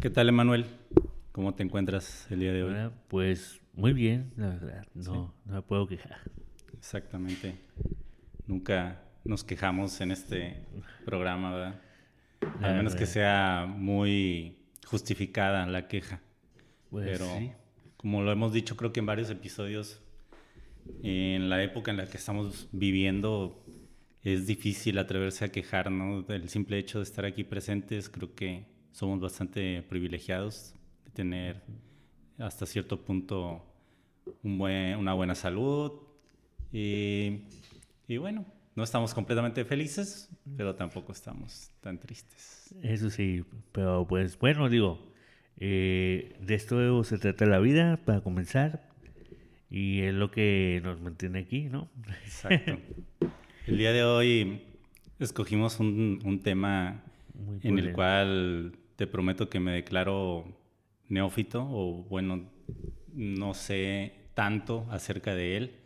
¿Qué tal, Emanuel? ¿Cómo te encuentras el día de hoy? pues muy bien, la verdad. No, no me puedo quejar. Exactamente. Nunca nos quejamos en este programa, ¿verdad? A menos que sea muy justificada la queja. Pues Pero como lo hemos dicho creo que en varios episodios, en la época en la que estamos viviendo es difícil atreverse a quejar, ¿no? Del simple hecho de estar aquí presentes, creo que somos bastante privilegiados de tener hasta cierto punto un buen, una buena salud y, y bueno, no estamos completamente felices, pero tampoco estamos tan tristes. Eso sí, pero pues bueno, digo, eh, de esto se trata la vida, para comenzar, y es lo que nos mantiene aquí, ¿no? Exacto. El día de hoy escogimos un, un tema en el cual te prometo que me declaro neófito, o bueno, no sé tanto acerca de él,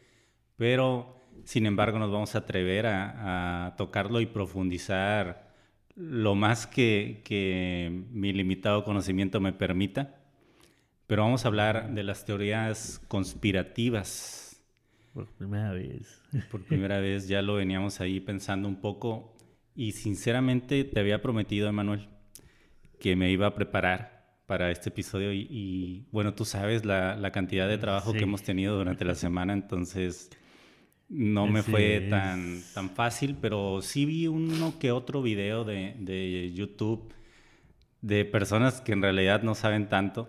pero sin embargo, nos vamos a atrever a, tocarlo y profundizar lo más que, mi limitado conocimiento me permita. Pero vamos a hablar de las teorías conspirativas. Por primera vez. Por primera vez ya lo veníamos ahí pensando un poco y sinceramente te había prometido, Emanuel, que me iba a preparar para este episodio y, bueno, tú sabes la, cantidad de trabajo que hemos tenido durante la semana, entonces no me fue tan, tan fácil, pero sí vi uno que otro video de, de YouTube de personas que en realidad no saben tanto.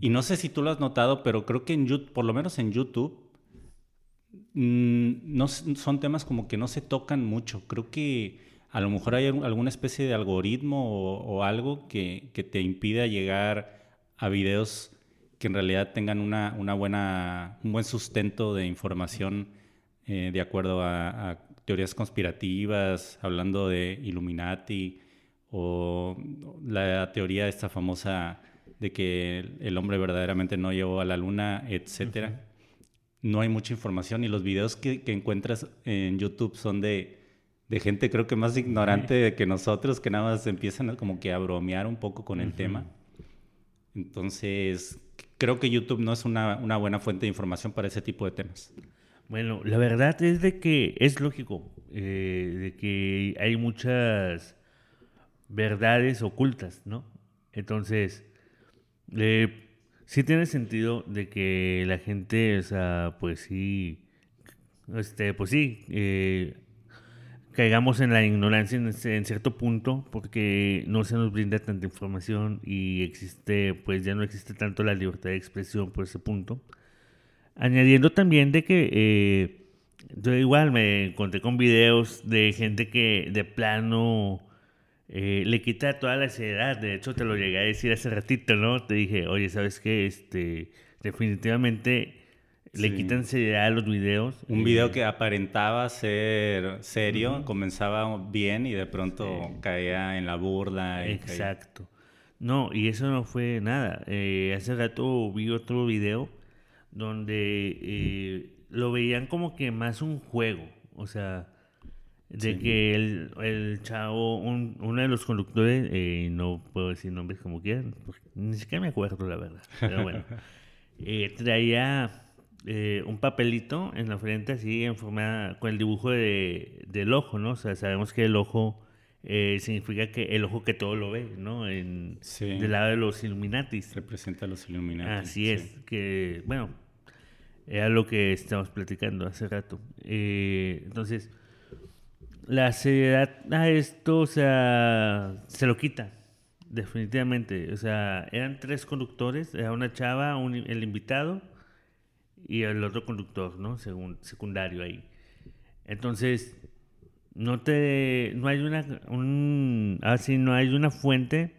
Y no sé si tú lo has notado, pero creo que en YouTube, por lo menos en YouTube, no, son temas como que no se tocan mucho. Creo que a lo mejor hay alguna especie de algoritmo o, algo que, que, te impida llegar a videos que en realidad tengan una, una buena, un buen sustento de información eh, de acuerdo a, teorías conspirativas, hablando de Illuminati o la teoría esta famosa de que el hombre verdaderamente no llegó a la luna, etcétera. No hay mucha información y los videos que, encuentras en YouTube son de, de, gente creo que más ignorante que nosotros, que nada más empiezan como que a bromear un poco con el tema. Entonces, creo que YouTube no es una, una, buena fuente de información para ese tipo de temas. Bueno, la verdad es de que es lógico, eh, de que hay muchas verdades ocultas, ¿no? Entonces, eh, sí tiene sentido de que la gente, o sea, pues sí, este, pues sí, eh, caigamos en la ignorancia en, cierto punto porque no se nos brinda tanta información y existe, pues ya no existe tanto la libertad de expresión por ese punto. Añadiendo también de que eh, yo igual me encontré con videos de gente que de plano eh, le quita toda la seriedad. De hecho, te lo llegué a decir hace ratito, ¿no? Te dije, oye, ¿sabes qué? Este, definitivamente le quitan seriedad a los videos. Un video eh, que aparentaba ser serio, comenzaba bien y de pronto caía en la burla. Exacto. No, y eso no fue nada. Eh, hace rato vi otro video donde eh, lo veían como que más un juego. O sea, de que el, el chavo, uno de los conductores, no puedo decir nombres como quieran, ni siquiera me acuerdo la verdad, pero bueno, traía eh, un papelito en la frente así en forma con el dibujo de, del ojo, ¿no? O sea, sabemos que el ojo eh, significa que el ojo que todo lo ve, ¿no? En, Del lado de los Illuminatis. Representa a los Illuminatis. Así es, que, bueno, era lo que estamos platicando hace rato. Eh, entonces, la seriedad a esto, o sea, se lo quita, definitivamente. O sea, eran tres conductores, era una chava, el invitado y el otro conductor, ¿no? Según, secundario ahí. Entonces, no te, no hay una, un, así, ah, no hay una fuente,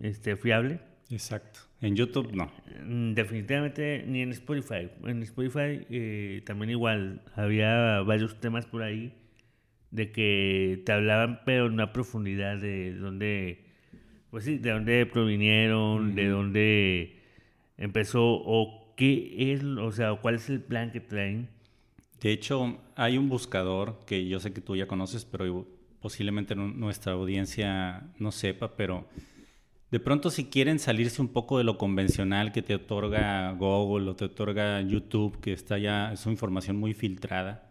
este, fiable. Exacto. En YouTube no. Mm, definitivamente ni en Spotify. En Spotify eh, también igual había varios temas por ahí de que te hablaban, pero en una profundidad de dónde, pues sí, de dónde provinieron, de dónde empezó o qué es, o sea, cuál es el plan que traen. De hecho, hay un buscador que yo sé que tú ya conoces, pero posiblemente nuestra audiencia no sepa, pero de pronto si quieren salirse un poco de lo convencional que te otorga Google o te otorga YouTube, que está ya, es una información muy filtrada,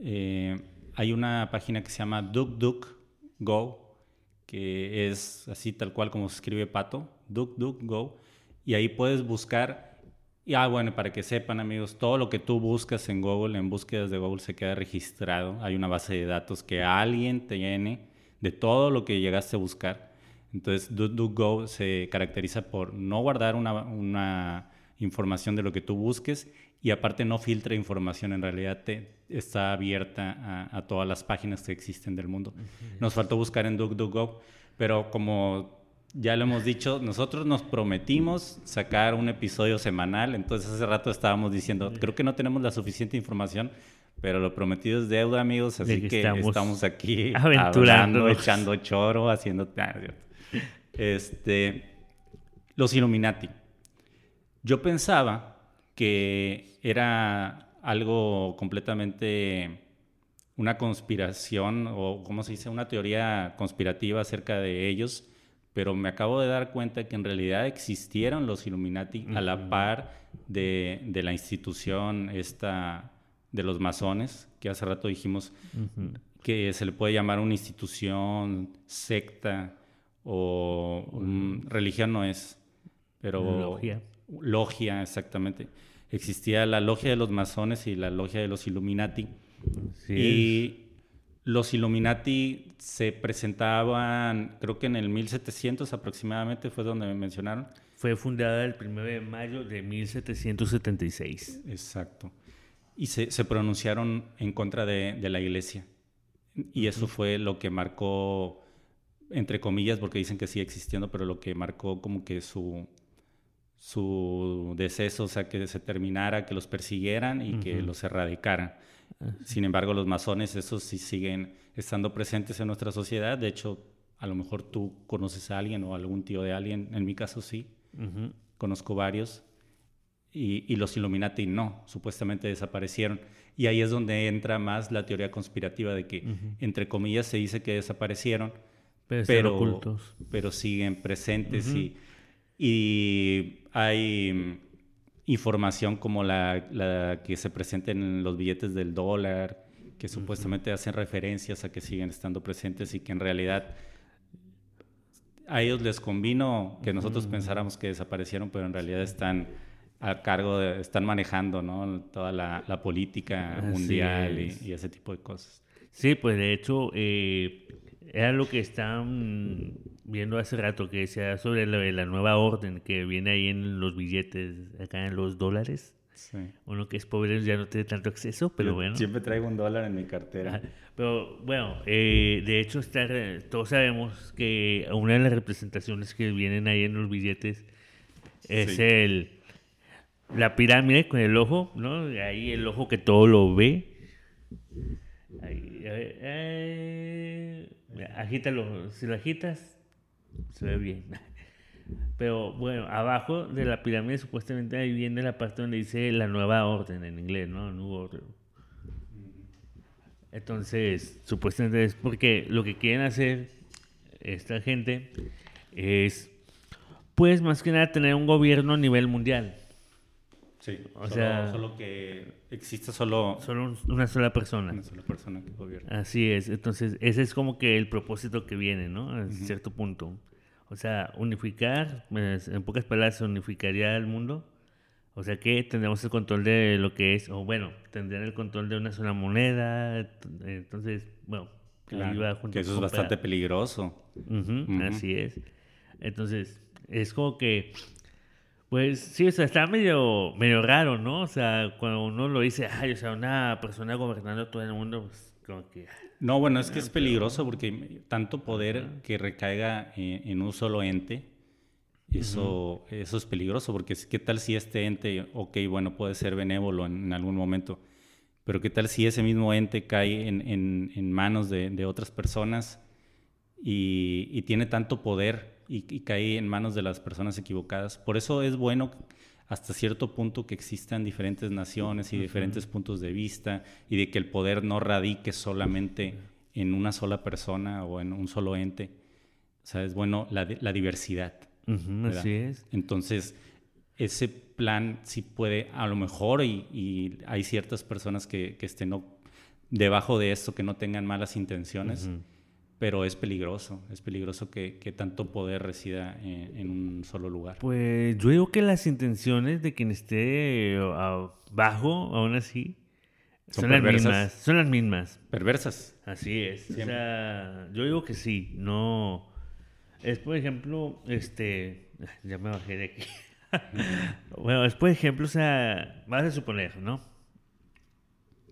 eh, hay una página que se llama DuckDuckGo, que es así tal cual como se escribe pato, DuckDuckGo, y ahí puedes buscar, y ah, bueno, para que sepan amigos, todo lo que tú buscas en Google, en búsquedas de Google, se queda registrado, hay una base de datos que alguien te llene de todo lo que llegaste a buscar. Entonces, DuckDuckGo se caracteriza por no guardar una, información de lo que tú busques y aparte no filtra información, en realidad te, está abierta a, todas las páginas que existen del mundo. Nos faltó buscar en DuckDuckGo, pero como ya lo hemos dicho, nosotros nos prometimos sacar un episodio semanal, entonces hace rato estábamos diciendo, creo que no tenemos la suficiente información, pero lo prometido es deuda, amigos, así que, estamos, aquí aventurando, echando choro, haciendo... Este, los Illuminati. Yo pensaba que era algo completamente una conspiración o, ¿cómo se dice? Una teoría conspirativa acerca de ellos, pero me acabo de dar cuenta que en realidad existieron los Illuminati a la par de, la institución esta de los masones, que hace rato dijimos que se le puede llamar una institución, secta, o religión no es, pero. Logia, exactamente. Existía la logia de los masones y la logia de los Illuminati. y los Illuminati se presentaban, creo que en el 1700 aproximadamente fue donde me mencionaron. Fue fundada el 1 de mayo de 1776. Exacto. Y se, se pronunciaron en contra de, de la iglesia. Y eso fue lo que marcó entre comillas, porque dicen que sigue existiendo, pero lo que marcó como que su, su deceso, o sea, que se terminara, que los persiguieran y que los erradicaran. Sin embargo, los masones, esos sí siguen estando presentes en nuestra sociedad. De hecho, a lo mejor tú conoces a alguien o algún tío de alguien. En mi caso, sí. Conozco varios. Y, y, los Illuminati no, supuestamente desaparecieron. Y ahí es donde entra más la teoría conspirativa de que, entre comillas, se dice que desaparecieron, pero, ocultos. pero siguen presentes y, y, hay mm, información como la, la, que se presenta en los billetes del dólar, que supuestamente hacen referencias a que siguen estando presentes y que en realidad a ellos les convino que nosotros pensáramos que desaparecieron, pero en realidad están a cargo, de, están manejando ¿no? toda la, la política mundial y, y, ese tipo de cosas. Sí, pues de hecho, eh, era lo que están viendo hace rato, que decía sobre la, nueva orden que viene ahí en los billetes, acá en los dólares. Sí. Uno que es pobre ya no tiene tanto acceso, pero bueno. Siempre traigo un dólar en mi cartera. Pero bueno, eh, de hecho está, todos sabemos que una de las representaciones que vienen ahí en los billetes es el la pirámide con el ojo, ¿no? Ahí el ojo que todo lo ve. Ahí, eh, agítalo, si lo agitas, se ve bien. Pero bueno, abajo de la pirámide supuestamente ahí viene la parte donde dice la nueva orden en inglés, ¿no? New Order. Entonces, supuestamente es porque lo que quieren hacer esta gente es, pues más que nada, tener un gobierno a nivel mundial. Sí, o sea, solo que existe solo... Solo una sola persona. Una sola persona que gobierna. Así es, entonces ese es como que el propósito que viene, ¿no? A cierto punto. O sea, unificar, pues, en pocas palabras, unificaría el mundo. O sea que tendríamos el control de lo que es, o bueno, tendrían el control de una sola moneda. Entonces, bueno, que eso es bastante peligroso. Así es. Entonces, es como que pues sí, o sea, está medio, medio raro, ¿no? O sea, cuando uno lo dice, ay, o sea, una persona gobernando todo el mundo, pues como que... No, bueno, es que es peligroso porque tanto poder que recaiga en, un solo ente, eso, eso es peligroso porque qué tal si este ente, ok, bueno, puede ser benévolo en, algún momento, pero qué tal si ese mismo ente cae en, en, en manos de, de, otras personas y, y tiene tanto poder y, cae en manos de las personas equivocadas. Por eso es bueno hasta cierto punto que existan diferentes naciones y diferentes puntos de vista y de que el poder no radique solamente en una sola persona o en un solo ente. O sea, es bueno la, la diversidad. así es. Entonces, ese plan sí puede, a lo mejor, y, hay ciertas personas que, que estén debajo de esto, que no tengan malas intenciones pero es peligroso, es peligroso que, tanto poder resida en, un solo lugar. Pues yo digo que las intenciones de quien esté abajo, aún así, son, las mismas. Son las mismas. Perversas. Así es. O sea, yo digo que sí, no. Es por ejemplo, este. Ya me bajé de aquí. bueno, es por ejemplo, o sea, vas a suponer, ¿no?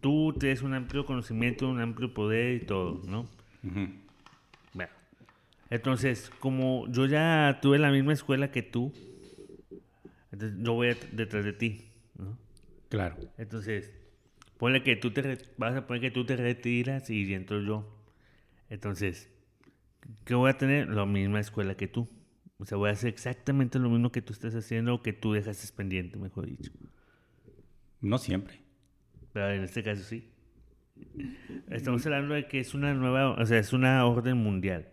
Tú tienes un amplio conocimiento, un amplio poder y todo, ¿no? Bueno, entonces, como yo ya tuve la misma escuela que tú, entonces yo voy detrás de ti, ¿no? Claro. Entonces, ponle que tú te vas a poner que tú te retiras y entro yo. Entonces, ¿qué voy a tener? La misma escuela que tú. O sea, voy a hacer exactamente lo mismo que tú estás haciendo o que tú dejas pendiente, mejor dicho. No siempre. Pero en este caso sí. Estamos hablando de que es una nueva, o sea, es una orden mundial,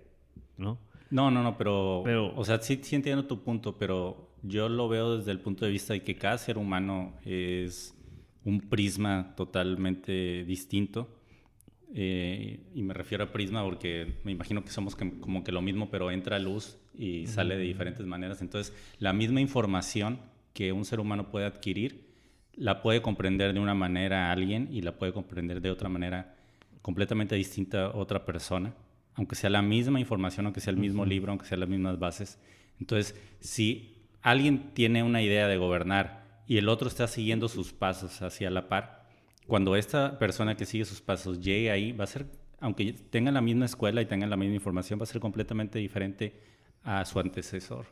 ¿no? No, no, no, pero, pero o sea, sí, sí entiendo tu punto, pero yo lo veo desde el punto de vista de que cada ser humano es un prisma totalmente distinto. Eh, y me refiero a prisma porque me imagino que somos como que lo mismo, pero entra luz y sale de diferentes maneras. Entonces, la misma información que un ser humano puede adquirir la puede comprender de una manera alguien y la puede comprender de otra manera completamente distinta a otra persona, aunque sea la misma información, aunque sea el mismo libro, aunque sean las mismas bases. Entonces, si alguien tiene una idea de gobernar y el otro está siguiendo sus pasos hacia la par, cuando esta persona que sigue sus pasos llegue ahí, va a ser, aunque tenga la misma escuela y tenga la misma información, va a ser completamente diferente a su antecesor.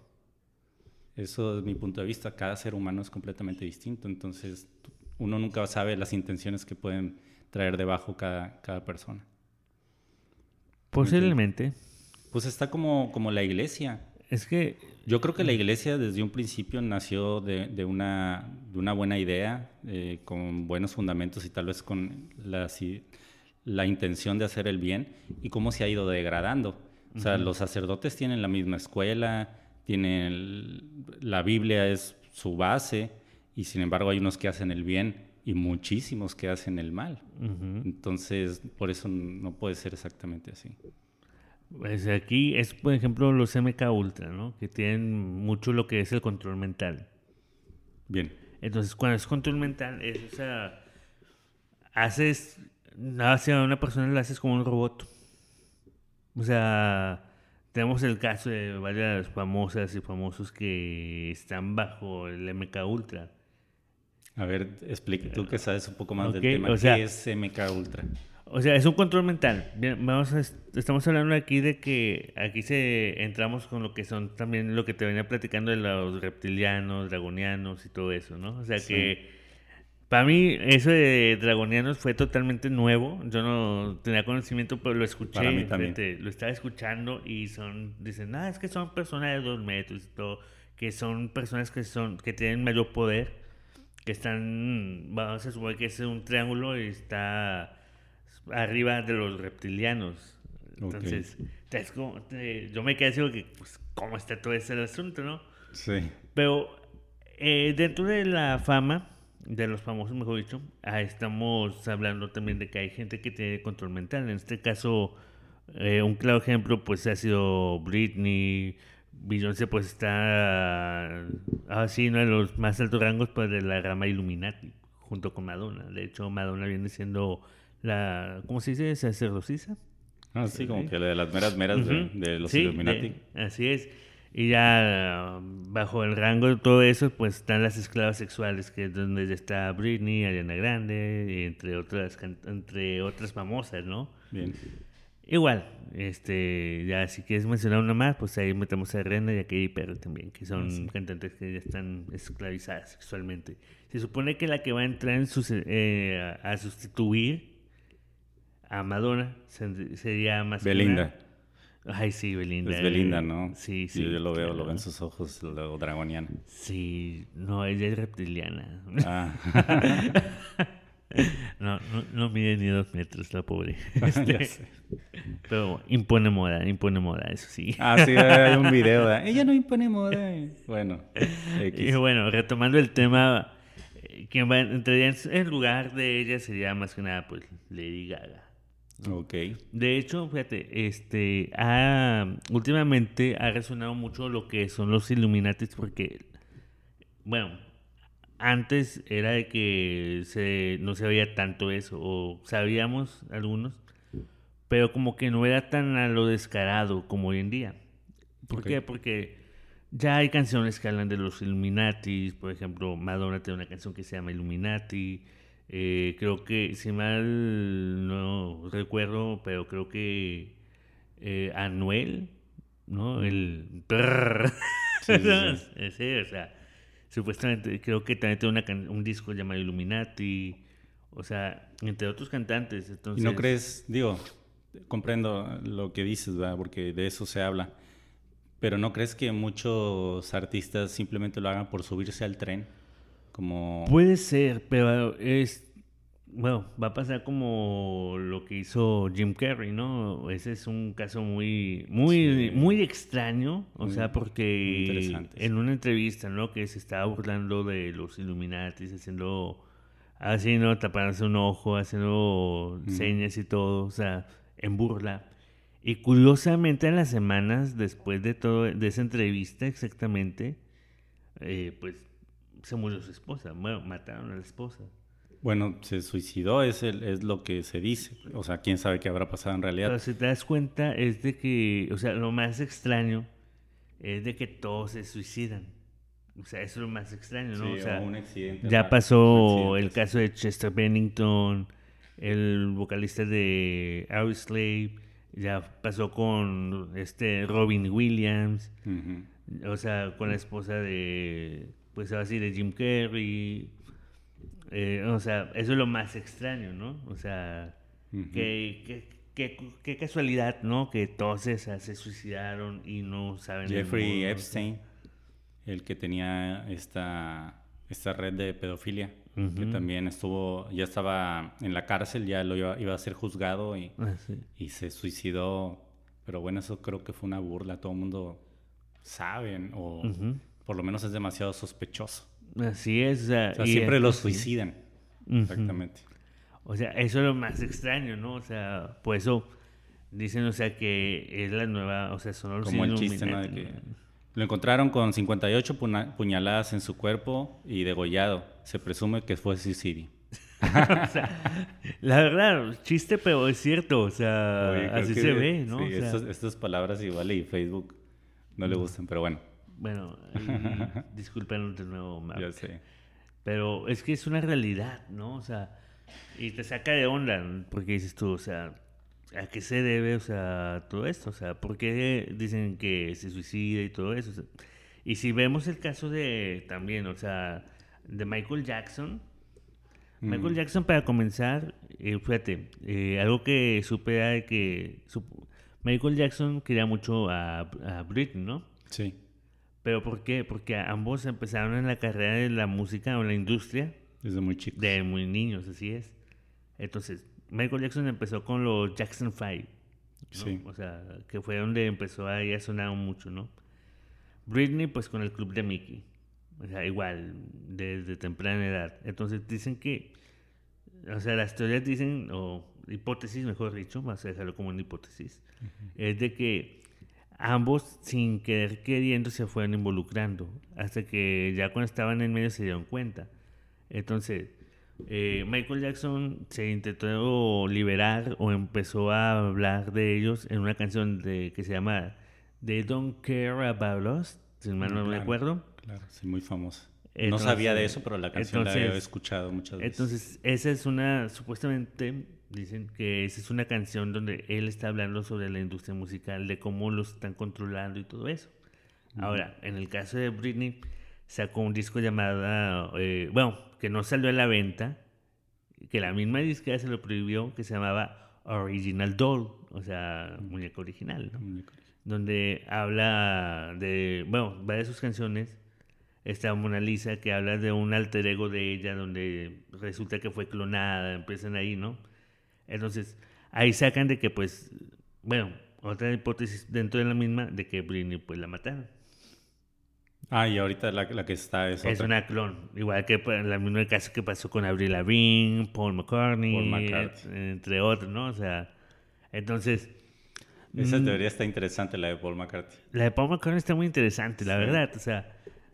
Eso es mi punto de vista. Cada ser humano es completamente distinto. Entonces, uno nunca sabe las intenciones que pueden traer debajo cada, cada persona. Posiblemente. Pues está como, como la iglesia. Es que... Yo creo que la iglesia desde un principio nació de, de, una, de una, buena idea, eh, con buenos fundamentos y tal vez con la, la, intención de hacer el bien, y cómo se ha ido degradando. O sea, los sacerdotes tienen la misma escuela, tiene la Biblia es su base y sin embargo hay unos que hacen el bien y muchísimos que hacen el mal. Entonces, por eso no puede ser exactamente así. Pues aquí es, por ejemplo, los MK Ultra, ¿no? Que tienen mucho lo que es el control mental. Bien. Entonces, cuando es control mental, es, o sea, haces, hacia una persona la haces como un robot. O sea, tenemos el caso de varias famosas y famosos que están bajo el MK Ultra. A ver, explica tú que sabes un poco más del tema. ¿Qué es MK Ultra? O sea, es un control mental. Bien, vamos estamos hablando aquí de que aquí se entramos con lo que son también lo que te venía platicando de los reptilianos, dragonianos y todo eso, ¿no? O sea que para mí, eso de Dragonianos fue totalmente nuevo. Yo no tenía conocimiento, pero lo escuché. Para mí también. lo estaba escuchando y son, dicen, ah, es que son personas de dos metros y todo, que son personas que son, que tienen mayor poder, que están, vamos a suponer que es un triángulo y está arriba de los reptilianos. Entonces, yo me quedé así que, pues, ¿cómo está todo ese asunto, no? Sí. Pero eh, dentro de la fama de los famosos, mejor dicho, ah, estamos hablando también de que hay gente que tiene control mental. En este caso, eh, un claro ejemplo pues ha sido Britney, Beyoncé pues está así, ¿no? En los más altos rangos pues de la rama Illuminati, junto con Madonna. De hecho, Madonna viene siendo la, ¿cómo se dice? Sacerdotisa. Ah, sí, como que la de las meras meras de, los Illuminati. así es. Y ya bajo el rango de todo eso, pues están las esclavas sexuales, que es donde está Britney, Ariana Grande, entre otras, entre otras famosas, ¿no? Bien. Igual, este, ya si quieres mencionar una más, pues ahí metemos a Rena y a Katy Perry también, que son cantantes que ya están esclavizadas sexualmente. Se supone que la que va a entrar en eh, a sustituir a Madonna sería más Belinda. Ay, sí, Belinda. Es Belinda, ¿no? Sí, sí. Yo, yo lo veo, claro. lo veo en sus ojos, lo veo dragoniano. Sí, no, ella es reptiliana. Ah, No, no, no mide ni dos metros la pobre. Este, pero impone moda, impone moda, eso sí. Ah, sí, hay un video. ¿verdad? Ella no impone moda. Bueno, X. Y bueno, retomando el tema, eh, quien va entraría en en lugar de ella sería más que nada pues Lady Gaga. Ok. De hecho, fíjate, este, ha- últimamente ha resonado mucho lo que son los Illuminatis porque, bueno, antes era de que se, no se veía tanto eso, o sabíamos algunos, pero como que no era tan a lo descarado como hoy en día. ¿Por qué? Porque ya hay canciones que hablan de los Illuminatis, por ejemplo, Madonna tiene una canción que se llama Illuminati. eh, creo que, si mal no recuerdo, pero creo que eh, Anuel, ¿no? El... Sí, sí, sí. Sí, o sea, supuestamente creo que también tiene una un disco llamado Illuminati, o sea, entre otros cantantes. Entonces, ¿Y no crees, digo, comprendo lo que dices, ¿verdad? Porque de eso se habla, pero ¿no crees que muchos artistas simplemente lo hagan por subirse al tren? Como... Puede ser, pero es. Bueno, va a pasar como lo que hizo Jim Carrey, ¿no? Ese es un caso muy, muy, Sí. muy extraño, o Muy- sea, porque en una entrevista, ¿no? Que se estaba burlando de los Illuminatis, haciendo, así, ¿no? Tapándose un ojo, haciendo señas y todo, o sea, en burla. Y curiosamente, en las semanas después de todo, de esa entrevista exactamente, eh, pues se murió su esposa. Bueno, mataron a la esposa. Bueno, se suicidó, es, el, es lo que se dice. O sea, quién sabe qué habrá pasado en realidad. Pero si te das cuenta, es de que, o sea, lo más extraño es de que todos se suicidan. O sea, eso es lo más extraño, ¿no? Sí, o sea, o un accidente. ya pasó el caso de Chester Bennington, el vocalista de Audioslave, ya pasó con este Robin Williams. O sea, con la esposa de, pues así, de Jim Carrey. Eh, o sea, eso es lo más extraño, ¿no? O sea, Ujú. qué, qué- qué- qué casualidad, ¿no? Que todos esas se suicidaron y no saben. Jeffrey Epstein, el que tenía esta, esta red de pedofilia, que también estuvo, ya estaba en la cárcel, ya lo iba, iba a ser juzgado y, Ah, sí. y se suicidó. Pero bueno, eso creo que fue una burla, todo el mundo sabe, o por lo menos es demasiado sospechoso. Así es, o sea, O sea, y siempre es- los suicidan. Exactamente. O sea, eso es lo más extraño, ¿no? O sea, por eso dicen, o sea, que es la nueva, o sea, son los Como el chiste, ¿no? De Illuminati, que lo encontraron con 58 puna- puñaladas en su cuerpo y degollado. Se presume que fue suicidio. La verdad, chiste, pero es cierto, o sea, Oye, así se ve, ¿no? sí, O sea, estas palabras igual y Facebook no le gustan, pero bueno, Bueno, disculpen de nuevo, Mark. ya sé. Pero es que es una realidad, ¿no? O sea, y te saca de onda, porque dices tú, o sea, ¿a qué se debe, o sea, todo esto? O sea, ¿por qué dicen que se suicida y todo eso? O sea, y si vemos el caso de, también, o sea, de Michael Jackson, Michael Jackson, para comenzar, eh, fíjate, eh, algo que supe de que Michael Jackson quería mucho a, a Britney, ¿no? Sí. ¿Pero por qué? Porque ambos empezaron en la carrera de la música o en la industria Desde muy chico. de muy niños, así es. Entonces, Michael Jackson empezó con los Jackson 5, ¿no? Sí. O sea, que fue donde empezó ahí a sonar mucho, ¿no? Britney, pues con el club de Mickey. O sea, igual, desde temprana edad. Entonces dicen que, o sea, las teorías dicen, o hipótesis, mejor dicho, vamos a dejarlo como una hipótesis, es de que ambos, sin querer queriendo, se fueron involucrando, hasta que ya cuando estaban en medio se dieron cuenta. Entonces, eh, Michael Jackson se intentó liberar o empezó a hablar de ellos en una canción de, que se llama They Don't Care About Us, si mal no me Claro. acuerdo. Claro, sí, muy famoso. no sabía de eso, pero la canción la he escuchado muchas veces. Entonces, esa es una, supuestamente, dicen que esa es una canción donde él está hablando sobre la industria musical, de cómo los están controlando y todo eso. Ahora, en el caso de Britney, sacó un disco llamado, eh, bueno, que no salió a la venta, que la misma disquera se lo prohibió, que se llamaba Original Doll, o sea, muñeca original, ¿no? Muñeco original. donde habla de, bueno, varias de sus canciones. Está Mona Lisa, que habla de un alter ego de ella, donde resulta que fue clonada, empiezan ahí, ¿no? Entonces, ahí sacan de que, pues, bueno, otra hipótesis dentro de la misma, de que Britney, pues, la mataron. Ah, y ahorita la, la que está es, Es otra. una clon, igual que pues, la misma caso que pasó con Avril Lavigne, Paul McCartney, Paul McCartney. entre otros, ¿no? O sea, entonces... Esa mm, teoría está interesante, la de Paul McCartney. La de Paul McCartney está muy interesante, la Sí. verdad. O sea,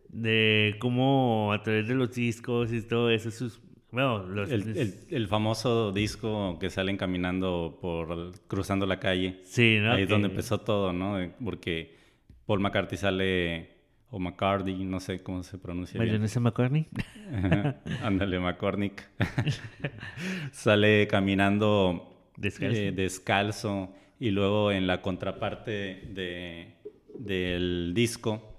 de cómo a través de los discos y todo eso, sus... Bueno, los... El, el- el famoso disco que salen caminando por cruzando la calle. sí, ¿no? Ahí es donde empezó todo, ¿no? Porque Paul McCartney sale, o McCartney, no sé cómo se pronuncia. Mayonesa McCartney. Ándale, McCormick. sale caminando Descalzo. eh, descalzo y luego en la contraparte de, del disco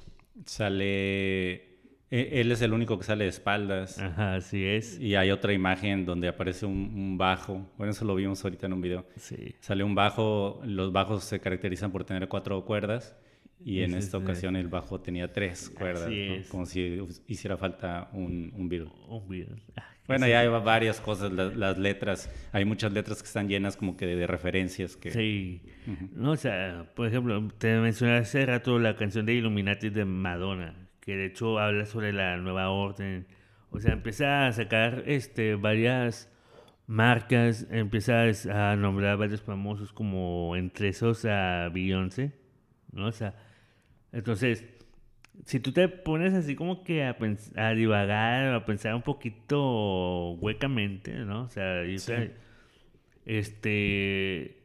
sale... e- Él es el único que sale de espaldas. Ajá, así es. Y hay otra imagen donde aparece un, un bajo. Bueno, eso lo vimos ahorita en un video. Sí. Sale un bajo, los bajos se caracterizan por tener cuatro cuerdas y en esta es, ocasión el bajo tenía tres cuerdas, Así ¿no? es. como si hiciera falta un, un Beatle. Un video. Ah, Bueno, ya hay varias cosas, la- las, letras, hay muchas letras que están llenas como que de, de referencias que... Sí. No, o sea, por ejemplo, te mencioné hace rato la canción de Illuminati de Madonna, que de hecho habla sobre la nueva orden. O sea, empieza a sacar este, varias marcas, empieza a nombrar varios famosos como entre esos a Beyoncé, ¿no? O sea, entonces, si tú te pones así como que a, a divagar, a pensar un poquito huecamente, ¿no? O sea, Sí. este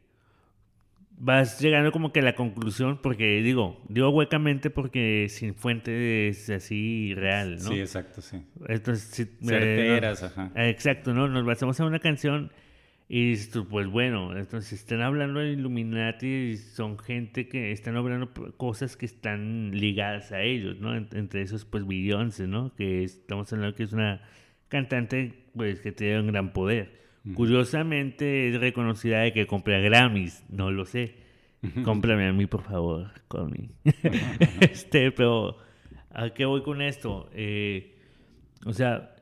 vas llegando como que a la conclusión porque digo digo huecamente porque sin fuente es así real no Sí, exacto, sí. entonces eh, Certeras, ajá. eh, exacto no nos basamos en una canción y tú, pues bueno entonces están hablando de Illuminati y son gente que están hablando cosas que están ligadas a ellos no En- entre esos pues Beyoncé no que estamos hablando que es una cantante pues que tiene un gran poder Curiosamente es reconocida de que compra Grammys, no lo sé. Cómprame a mí, por favor, con mí. este, pero ¿a qué voy con esto? Eh, o sea,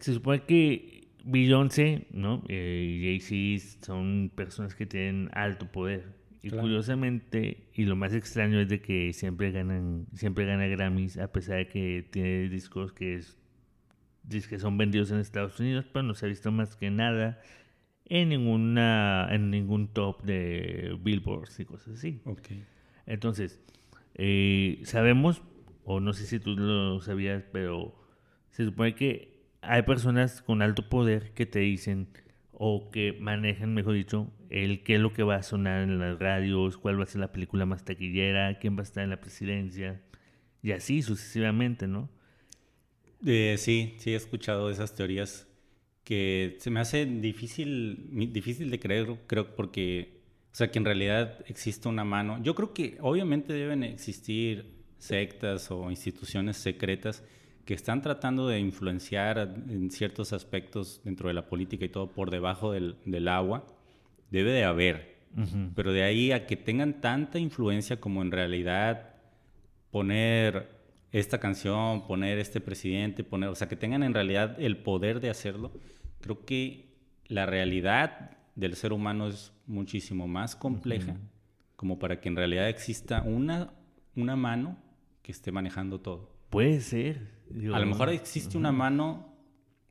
se supone que Beyoncé, ¿no? Eh, y Jay-Z son personas que tienen alto poder. Y Claro. curiosamente, y lo más extraño es de que siempre ganan, siempre gana Grammys, a pesar de que tiene discos que es dice que son vendidos en Estados Unidos, pero no se ha visto más que nada en ninguna en ningún top de billboards y cosas así. Ok. Entonces, eh, sabemos, o no sé si tú lo sabías, pero se supone que hay personas con alto poder que te dicen o que manejan, mejor dicho, el qué es lo que va a sonar en las radios, cuál va a ser la película más taquillera, quién va a estar en la presidencia, y así sucesivamente, ¿no? Eh, sí, sí he escuchado esas teorías que se me hace difícil, difícil de creer, creo, porque, o sea, que en realidad existe una mano. Yo creo que obviamente deben existir sectas o instituciones secretas que están tratando de influenciar en ciertos aspectos dentro de la política y todo por debajo del, del agua. Debe de haber, Ujú. pero de ahí a que tengan tanta influencia como en realidad poner esta canción, poner este presidente, poner, o sea, que tengan en realidad el poder de hacerlo, creo que la realidad del ser humano es muchísimo más compleja como para que en realidad exista una, una mano que esté manejando todo. Puede ser. digo, A lo mejor existe una mano,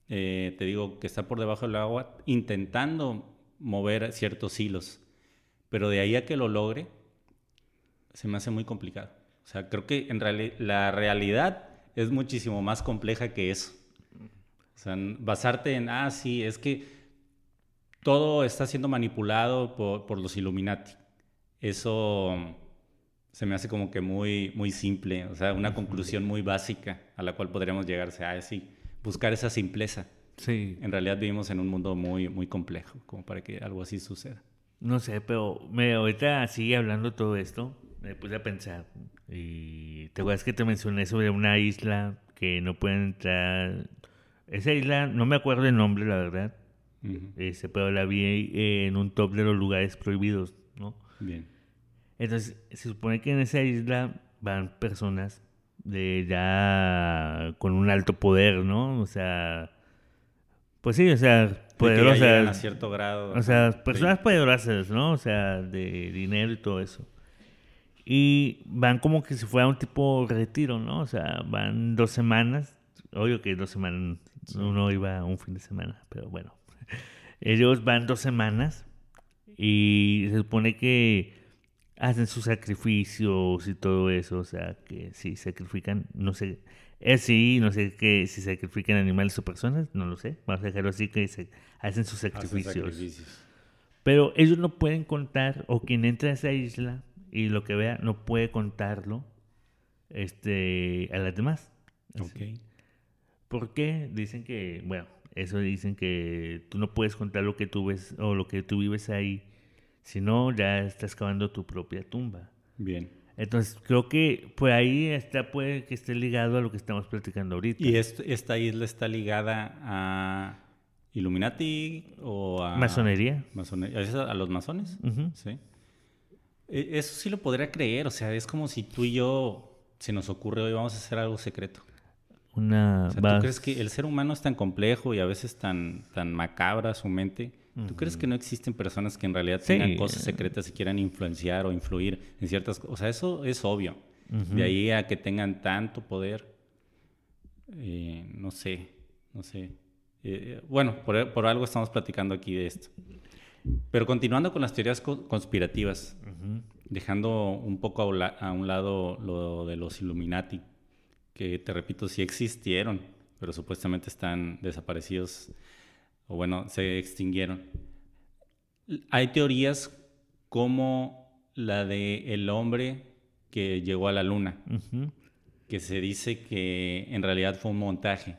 eh, te digo, que está por debajo del agua intentando mover ciertos hilos, pero de ahí a que lo logre, se me hace muy complicado. O sea, creo que en reali- la realidad es muchísimo más compleja que eso. O sea, basarte en, ah, sí, es que todo está siendo manipulado por, por los Illuminati. Eso se me hace como que muy, muy simple, o sea, una conclusión muy básica a la cual podríamos llegar, o sea, ah, sí, buscar esa simpleza. Sí. En realidad vivimos en un mundo muy, muy complejo, como para que algo así suceda. No sé, pero me, ahorita sigue hablando todo esto. Me puse a pensar. Y te acuerdas que te mencioné sobre una isla que no pueden entrar. Esa isla, no me acuerdo el nombre, la verdad. Ujú. Este, pero la vi eh, en un top de los lugares prohibidos, ¿no? Bien. Entonces, se supone que en esa isla van personas de ya con un alto poder, ¿no? O sea, pues sí, o sea, llegan a poderosas. cierto grado. O sea, Sí. personas poderosas, ¿no? O sea, de dinero y todo eso. Y van como que si fuera un tipo retiro, ¿no? O sea, van dos semanas. Obvio que dos semanas, uno iba un fin de semana, pero bueno. Ellos van dos semanas y se supone que hacen sus sacrificios y todo eso. O sea, que si sacrifican, no sé. Es sí, no sé qué, si sacrifican animales o personas, no lo sé. Vamos a dejarlo así que se hacen sus Hacen sacrificios. Pero ellos no pueden contar, o quien entra a esa isla y lo que vea, no puede contarlo este, a las demás. Ok. ¿Por qué? Dicen que, bueno, eso dicen que tú no puedes contar lo que tú ves o lo que tú vives ahí, si no, ya estás cavando tu propia tumba. Bien. Entonces, creo que por ahí está, puede que esté ligado a lo que estamos platicando ahorita. ¿Y est- esta isla está ligada a Illuminati o a... Masonería. Masonería. ¿Es a los masones? Sí. E- Eso sí lo podría creer. O sea, es como si tú y yo se nos ocurre hoy vamos a hacer algo secreto. Una O sea, va- ¿tú crees que el ser humano es tan complejo y a veces tan, tan macabra su mente? ¿Tú crees que no existen personas que en realidad Sí. tengan cosas secretas y quieran influenciar o influir en ciertas cosas? O sea, eso es obvio. De ahí a que tengan tanto poder, eh, no sé, no sé. Eh, bueno, por, por algo estamos platicando aquí de esto. Pero continuando con las teorías co- conspirativas, dejando un poco a un lado lo de los Illuminati, que te repito, sí existieron, pero supuestamente están desaparecidos, o bueno, se extinguieron. Hay teorías como la de el hombre que llegó a la luna, que se dice que en realidad fue un montaje,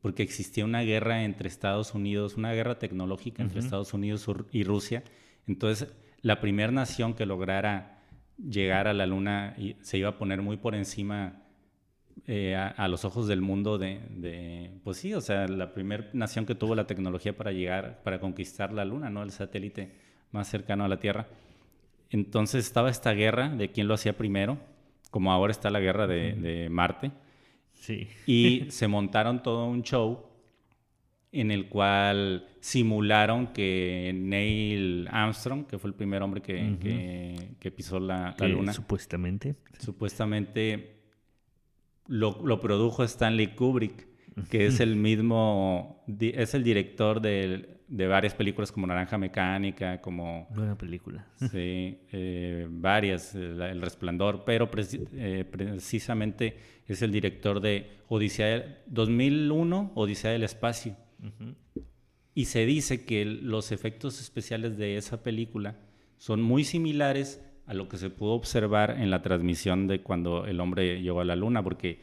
porque existía una guerra entre Estados Unidos, una guerra tecnológica entre Estados Unidos y Rusia. Entonces, la primera nación que lograra llegar a la luna se iba a poner muy por encima eh, a, a los ojos del mundo de, de- pues sí, o sea, la primera nación que tuvo la tecnología para llegar, para conquistar la luna, ¿no? El satélite más cercano a la Tierra. Entonces estaba esta guerra de quién lo hacía primero, como ahora está la guerra de, de Marte, Sí. y se montaron todo un show en el cual simularon que Neil Armstrong, que fue el primer hombre que, Ujú. que- que pisó la, luna, Supuestamente. supuestamente lo, lo produjo Stanley Kubrick, que es el mismo, es el director de, de varias películas como Naranja Mecánica, como Buena película. Sí, eh, varias, la- El Resplandor, pero eh, precisamente es el director de Odisea 2001, Odisea del Espacio. Y se dice que los efectos especiales de esa película son muy similares a lo que se pudo observar en la transmisión de cuando el hombre llegó a la luna, porque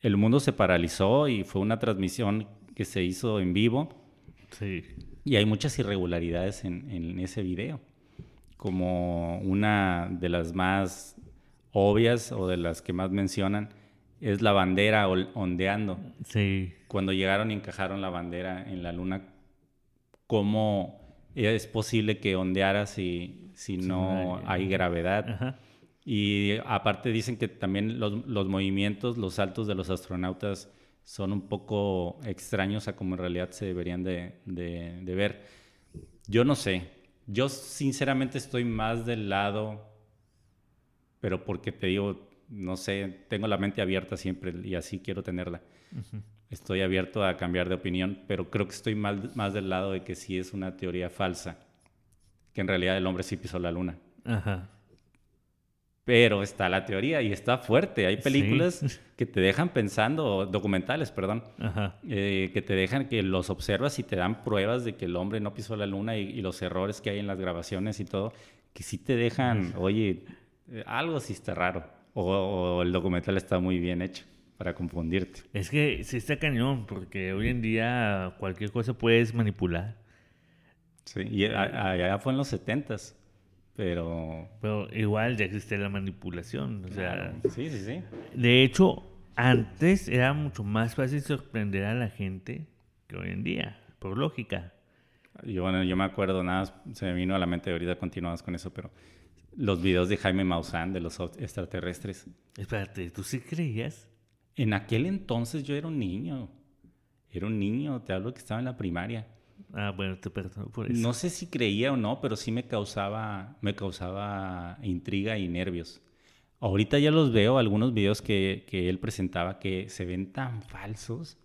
el mundo se paralizó y fue una transmisión que se hizo en vivo Sí. Y hay muchas irregularidades en, en ese video. Como una de las más obvias o de las que más mencionan es la bandera ondeando. Sí. Cuando llegaron y encajaron la bandera en la luna, ¿cómo es posible que ondeara si, si no no hay gravedad? Ajá. Y aparte dicen que también los, los movimientos, los saltos de los astronautas son un poco extraños a como en realidad se deberían de, de- de ver. Yo no sé. Yo sinceramente estoy más del lado, pero porque te digo, no sé, tengo la mente abierta siempre y así quiero tenerla. Estoy abierto a cambiar de opinión, pero creo que estoy más, más del lado de que sí es una teoría falsa, que en realidad el hombre sí pisó la luna. Ajá. Pero está la teoría y está fuerte. Hay Sí. películas que te dejan pensando, documentales, perdón, eh, que te dejan que los observas y te dan pruebas de que el hombre no pisó la luna y, y los errores que hay en las grabaciones y todo, que sí te dejan, oye, eh, algo sí está raro. O, o el documental está muy bien hecho para confundirte. Es que sí está cañón, porque hoy en día cualquier cosa puedes manipular. Sí, y allá fue en los setentas, pero... Pero igual ya existe la manipulación. O sea, sí, sí, sí. de hecho, antes era mucho más fácil sorprender a la gente que hoy en día, por lógica. Yo, bueno, yo me acuerdo, nada, se me vino a la mente, ahorita continuamos con eso, pero los videos de Jaime Maussan de los extraterrestres. Espérate, ¿tú sí creías? En aquel entonces yo era un niño. Era un niño, te hablo que estaba en la primaria. Ah, bueno, te perdono por eso. No sé si creía o no, pero sí me causaba, me causaba intriga y nervios. Ahorita ya los veo, algunos videos que, que él presentaba que se ven tan falsos,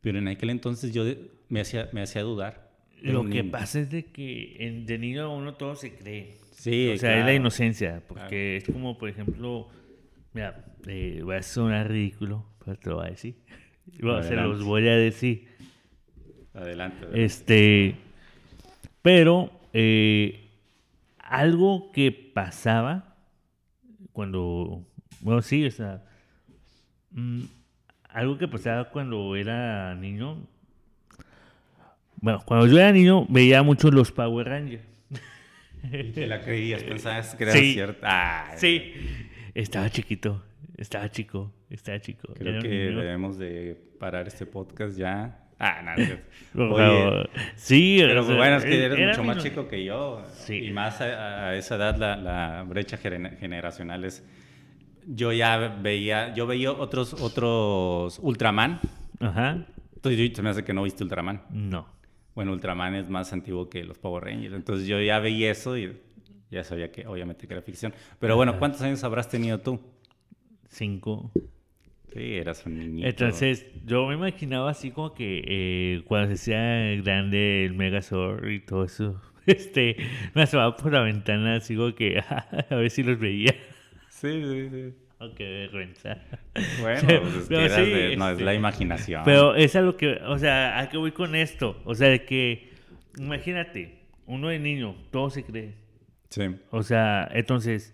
pero en aquel entonces yo me hacía, me hacía dudar. Lo que pasa es de que en, de niño uno todo se cree. Sí, O sea, es la inocencia, porque es como, por ejemplo, mira, eh, voy a sonar ridículo, pero te lo voy a decir. Se los voy a decir. Adelante. adelante. Este, pero eh, algo que pasaba cuando, bueno, sí, o sea, mm, algo que pasaba cuando era niño. Bueno, cuando yo era niño veía mucho los Power Rangers. Y te la creías, pensabas que era Sí. cierta. Ay, Sí, estaba chiquito, estaba chico, estaba chico. Creo que debemos de parar este podcast ya. Ah, nada. Oye, sí, pero o sea, bueno, es que eres era mucho más chico que yo. Sí. Y más a, a esa edad la, la brecha gener- generacional es... Yo ya veía, yo veía otros, otros Ultraman. Ajá, Entonces, se me hace que no viste Ultraman. no. Bueno, Ultraman es más antiguo que los Power Rangers. Entonces yo ya veía eso y ya sabía que obviamente que era ficción. Pero bueno, ¿cuántos años habrás tenido tú? Cinco. Sí, eras un niñito. Entonces, yo me imaginaba así como que eh, cuando se hacía grande el Megazord y todo eso, este, me asomaba por la ventana así como que a ver si los veía. Sí, sí, sí. Oh, qué vergüenza. Bueno, pues Pero sí, de- no, es este, la imaginación. Pero es a lo que, o sea, ¿a qué voy con esto? O sea, de que, imagínate, uno de niño, todo se cree. Sí. O sea, entonces,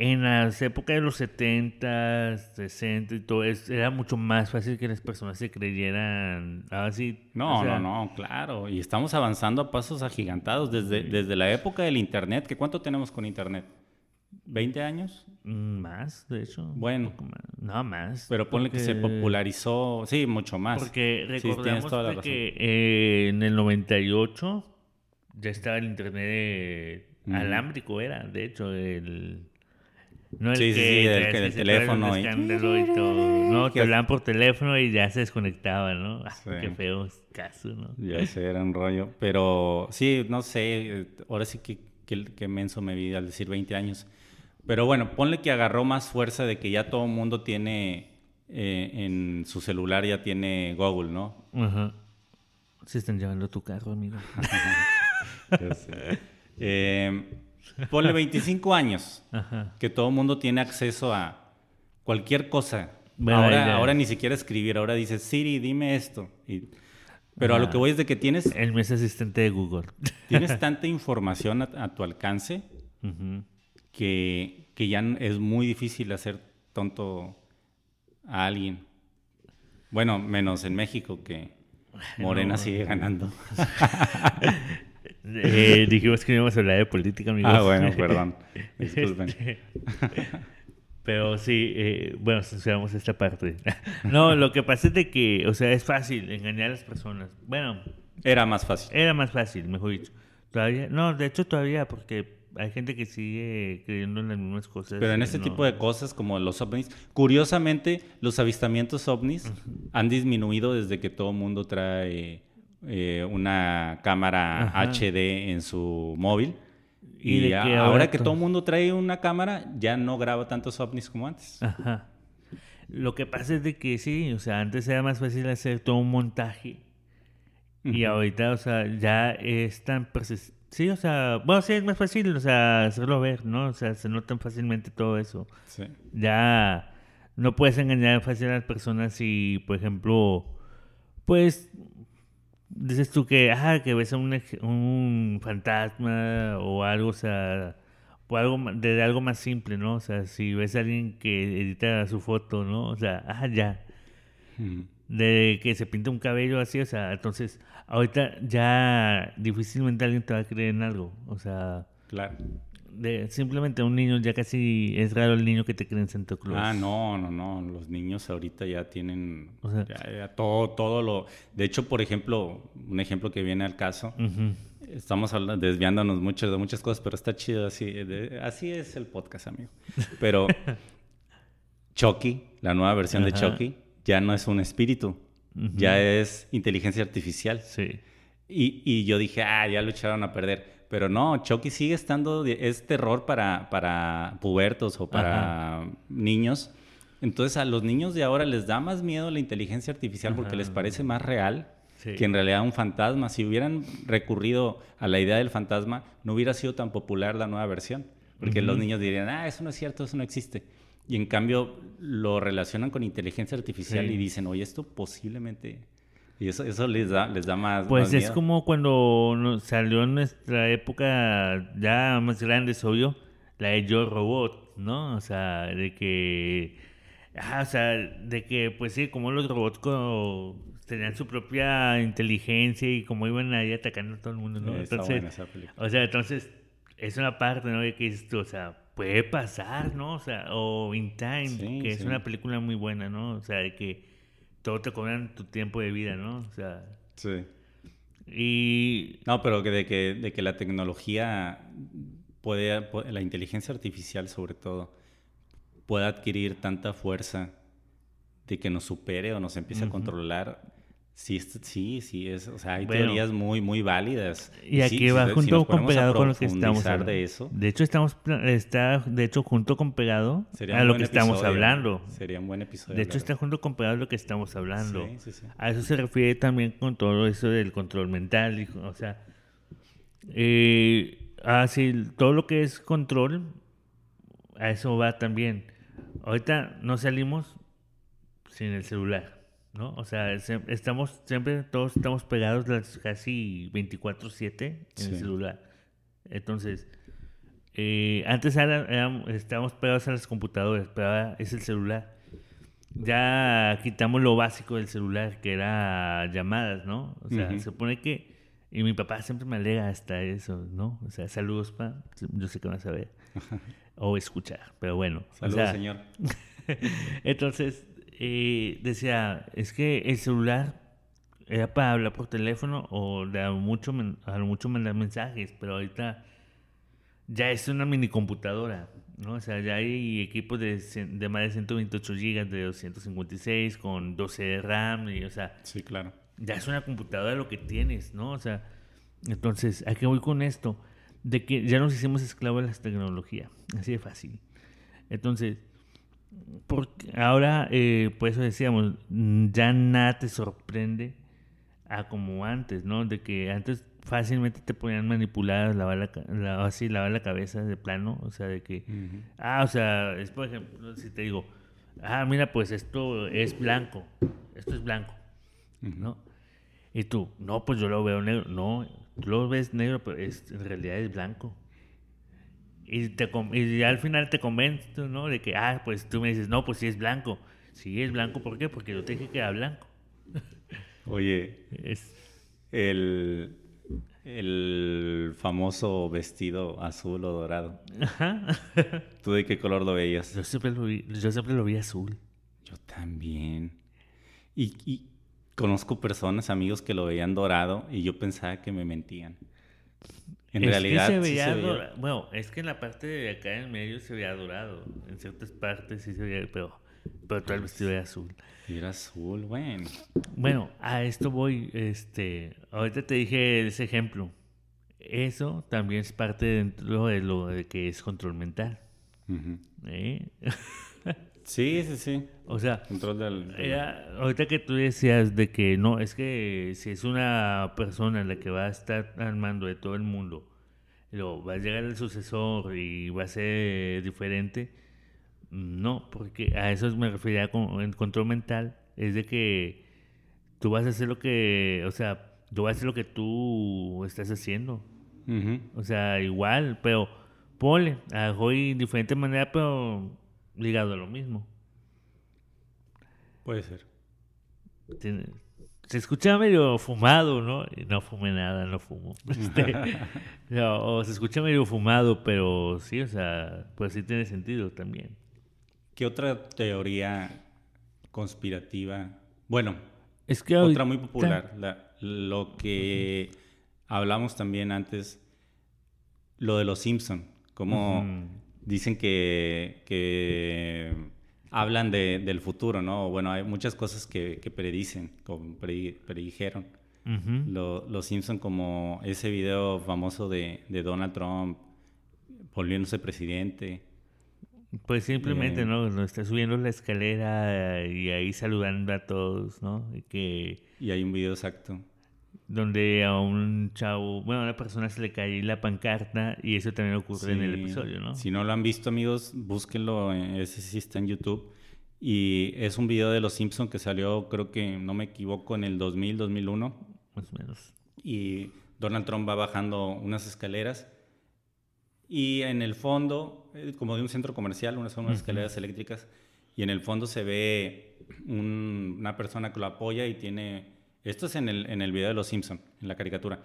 en las épocas de los 70, 60 y todo eso, era mucho más fácil que las personas se creyeran así. No, o sea, no, no, claro. Y estamos avanzando a pasos agigantados desde, desde la época del Internet. ¿Que ¿Cuánto tenemos con Internet? ¿20 años? mm, Más, de hecho. Bueno. más. No, más. Pero ponle que se popularizó, sí, mucho más. Porque Sí, recordemos toda la que eh, en el 98 ya estaba el internet eh, alámbrico, era, de hecho, el... No el Sí, sí, que, sí, del traes que un teléfono y- escándalo y todo. No, Que- hablaban por teléfono y ya se desconectaba, ¿no? Ah, Sí. Qué feo caso, ¿no? Ya sé, era un rollo. Pero sí, no sé, ahora sí que, que, que menso me vi al decir 20 años. Pero bueno, ponle que agarró más fuerza de que ya todo el mundo tiene eh, en su celular, ya tiene Google, ¿no? Ajá. Se están llevando tu carro, amigo. Ya sé. Eh, ponle 25 años, Ajá. que todo el mundo tiene acceso a cualquier cosa. Ahora, ahora ni siquiera escribir, ahora dices, Siri, dime esto. Y- pero a lo que voy es de que tienes, El mes asistente de Google. tienes tanta información a, a tu alcance Ujú. que, que ya es muy difícil hacer tonto a alguien. Bueno, menos en México, que Morena No. sigue ganando. Eh, dijimos que no íbamos a hablar de política, amigos. ah, bueno, perdón. Disculpen. Este, Pero sí, eh, bueno, censuramos esta parte. no, lo que pasa es de que, o sea, es fácil engañar a las personas. Bueno, Era más fácil. era más fácil, mejor dicho. Todavía, no, de hecho todavía, porque hay gente que sigue creyendo en las mismas cosas. Pero en este no- tipo de cosas como los ovnis, curiosamente los avistamientos ovnis han disminuido desde que todo el mundo trae eh, una cámara Ajá. HD en su móvil. Y a- ahora, que to- todo el mundo trae una cámara, ya no graba tantos ovnis como antes. Ajá. Lo que pasa es de que sí, o sea, antes era más fácil hacer todo un montaje. Y ahorita, o sea, ya es tan... Sí, o sea, bueno, sí, es más fácil, o sea, hacerlo ver, ¿no? O sea, se notan fácilmente todo eso. Sí. Ya no puedes engañar fácil a las personas si, por ejemplo, pues dices tú que, ah, que ves a un, un fantasma o algo, o sea, o algo ma- de algo más simple, ¿no? O sea, si ves a alguien que edita su foto, ¿no? O sea, ah, ya, de que se pinta un cabello así, o sea, entonces, ahorita ya difícilmente alguien te va a creer en algo, o sea, Claro. De simplemente un niño ya casi es raro el niño que te cree en Santa Claus. Ah, no, no, no. Los niños ahorita ya tienen O sea- ya- ya todo, todo lo. De hecho, por ejemplo, un ejemplo que viene al caso. Estamos hablando, desviándonos mucho de muchas cosas, pero está chido así. de- así es el podcast, amigo. Pero Chucky, la nueva versión de. Chucky, ya no es un espíritu, ya es inteligencia artificial. Sí. Y, y yo dije, ah, ya lo echaron a perder. Pero no, Chucky sigue estando, es terror para, para pubertos o para niños. Entonces a los niños de ahora les da más miedo la inteligencia artificial porque les parece más real Sí. que en realidad un fantasma. Si hubieran recurrido a la idea del fantasma, no hubiera sido tan popular la nueva versión. Porque los niños dirían, ah, eso no es cierto, eso no existe. Y en cambio lo relacionan con inteligencia artificial Sí. y dicen, oye, esto posiblemente... Y eso, eso les, da, les da más... Pues más es miedo. como cuando salió en nuestra época ya más grande, obvio, la de Yo Robot, ¿no? O sea, de que. Ah, o sea, de que, pues sí, como los robots tenían su propia inteligencia y como iban ahí atacando a todo el mundo, ¿no? Está entonces, buena esa o sea, entonces, es una parte, ¿no? De que dices tú, o sea, puede pasar, ¿no? O sea, o In Time, Sí, que es sí. una película muy buena, ¿no? O sea, de que todo te cobran tu tiempo de vida, ¿no? O sea, Sí. y No, pero que de que, de que la tecnología puede, pu- la inteligencia artificial sobre todo, pueda adquirir tanta fuerza de que nos supere o nos empiece a controlar. Sí, sí, sí, es, o sea, hay Bueno. teorías muy, muy válidas. Y aquí va si junto con pegado con lo que estamos hablando. de eso, De hecho, estamos está de hecho junto con pegado a lo que estamos hablando. Sería un buen episodio. De hecho, está junto con pegado a lo que estamos hablando. Sí, sí, sí. A eso se refiere también con todo eso del control mental. hijo, O sea, eh, ah, sí, todo lo que es control, a eso va también. Ahorita no salimos sin el celular, ¿no? O sea, se- estamos siempre, todos estamos pegados las casi 24/7 en el celular. Entonces, eh, antes era- estábamos pegados a las computadoras, pero ahora es el celular. Ya quitamos lo básico del celular, que era llamadas, ¿no? O sea, se supone que... Y mi papá siempre me alega hasta eso, ¿no? O sea, saludos, pa. Yo sé que vas a ver. o escuchar, pero bueno. o Saludos, sea, señor. entonces, eh, decía, es que el celular era para hablar por teléfono o de a, mucho, a lo mucho mandar mensajes, pero ahorita ya es una mini computadora, ¿no? O sea, ya hay equipos de, de más de 128 gigas, de 256, con 12 de RAM, y, o sea, Sí, claro. ya es una computadora lo que tienes, ¿no? O sea, entonces, ¿a qué voy con esto? De que ya nos hicimos esclavos de la tecnología, así de fácil. Entonces, porque ahora, eh, por eso decíamos, ya nada te sorprende a como antes, ¿no? De que antes fácilmente te podían manipular, lavar la, así, lavar la cabeza de plano, o sea, de que, ah, o sea, es por ejemplo, si te digo, ah, mira, pues esto es blanco, esto es blanco, ¿no? Y tú, no, pues yo lo veo negro, no, tú lo ves negro, pero es, en realidad es blanco. Y, te, y al final te convences, ¿no? De que, ah, pues tú me dices, no, pues sí es blanco. Sí es blanco, ¿por qué? Porque yo te dije que era blanco. Oye, Es, el, el famoso vestido azul o dorado. ajá. ¿Tú de qué color lo veías? Yo siempre lo vi, yo siempre lo vi azul. Yo también. Y, y conozco personas, amigos, que lo veían dorado y yo pensaba que me mentían. En Es que realidad, se sí veía se veía- dora- Bueno, es que en la parte de acá en medio se veía dorado. En ciertas partes sí se veía, pero, pero todo el vestido era azul. y era azul, bueno. Bueno, a esto voy. Este, ahorita te dije ese ejemplo. Eso también es parte dentro de lo de que es control mental. Ujú. ¿eh? Sí, sí, sí. o sea, del... era- ahorita que tú decías de que no, es que si es una persona la que va a estar al mando de todo el mundo, luego va a llegar el sucesor y va a ser diferente, no, porque a eso me refería con el control mental, es de que tú vas a hacer lo que, o sea, tú vas a hacer lo que tú estás haciendo, o sea, igual, pero ponle, a de diferente manera, pero ligado a lo mismo. Puede ser. Tiene- se escucha medio fumado, ¿no? No fumé nada, no fumo. Este, no, o se escucha medio fumado, pero sí, o sea, pues sí tiene sentido también. ¿Qué otra teoría conspirativa? Bueno, Es que otra muy popular, la- lo que hablamos también antes, lo de los Simpson, como. Dicen que, que hablan de- del futuro, ¿no? Bueno, hay muchas cosas que, que predicen, como predi- predijeron. Lo- los Simpson como ese video famoso de, de Donald Trump volviéndose presidente. Pues simplemente, Eh, ¿no? No está subiendo la escalera y ahí saludando a todos, ¿no? Y que Y hay un video exacto. Donde a un chavo, bueno, a una persona se le cae la pancarta y eso también ocurre en el episodio, ¿no? Si no lo han visto, amigos, búsquenlo. eh, Ese sí está en YouTube. Y es un video de Los Simpson que salió, creo que no me equivoco, en el 2000, 2001. Más o menos. Y Donald Trump va bajando unas escaleras. Y en el fondo, eh, como de un centro comercial, unas son unas escaleras eléctricas. Y en el fondo se ve un- una persona que lo apoya y tiene. Esto es en el, en el video de Los Simpson, en la caricatura.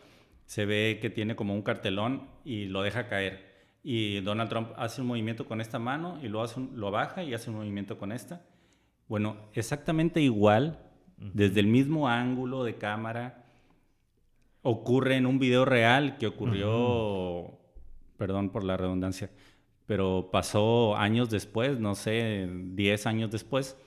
Se ve que tiene como un cartelón y lo deja caer. Y Donald Trump hace un movimiento con esta mano y lo, hace un- lo baja y hace un movimiento con esta. Bueno, exactamente igual, desde el mismo ángulo de cámara, ocurre en un video real que ocurrió, perdón por la redundancia, pero pasó años después, no sé, 10 años después,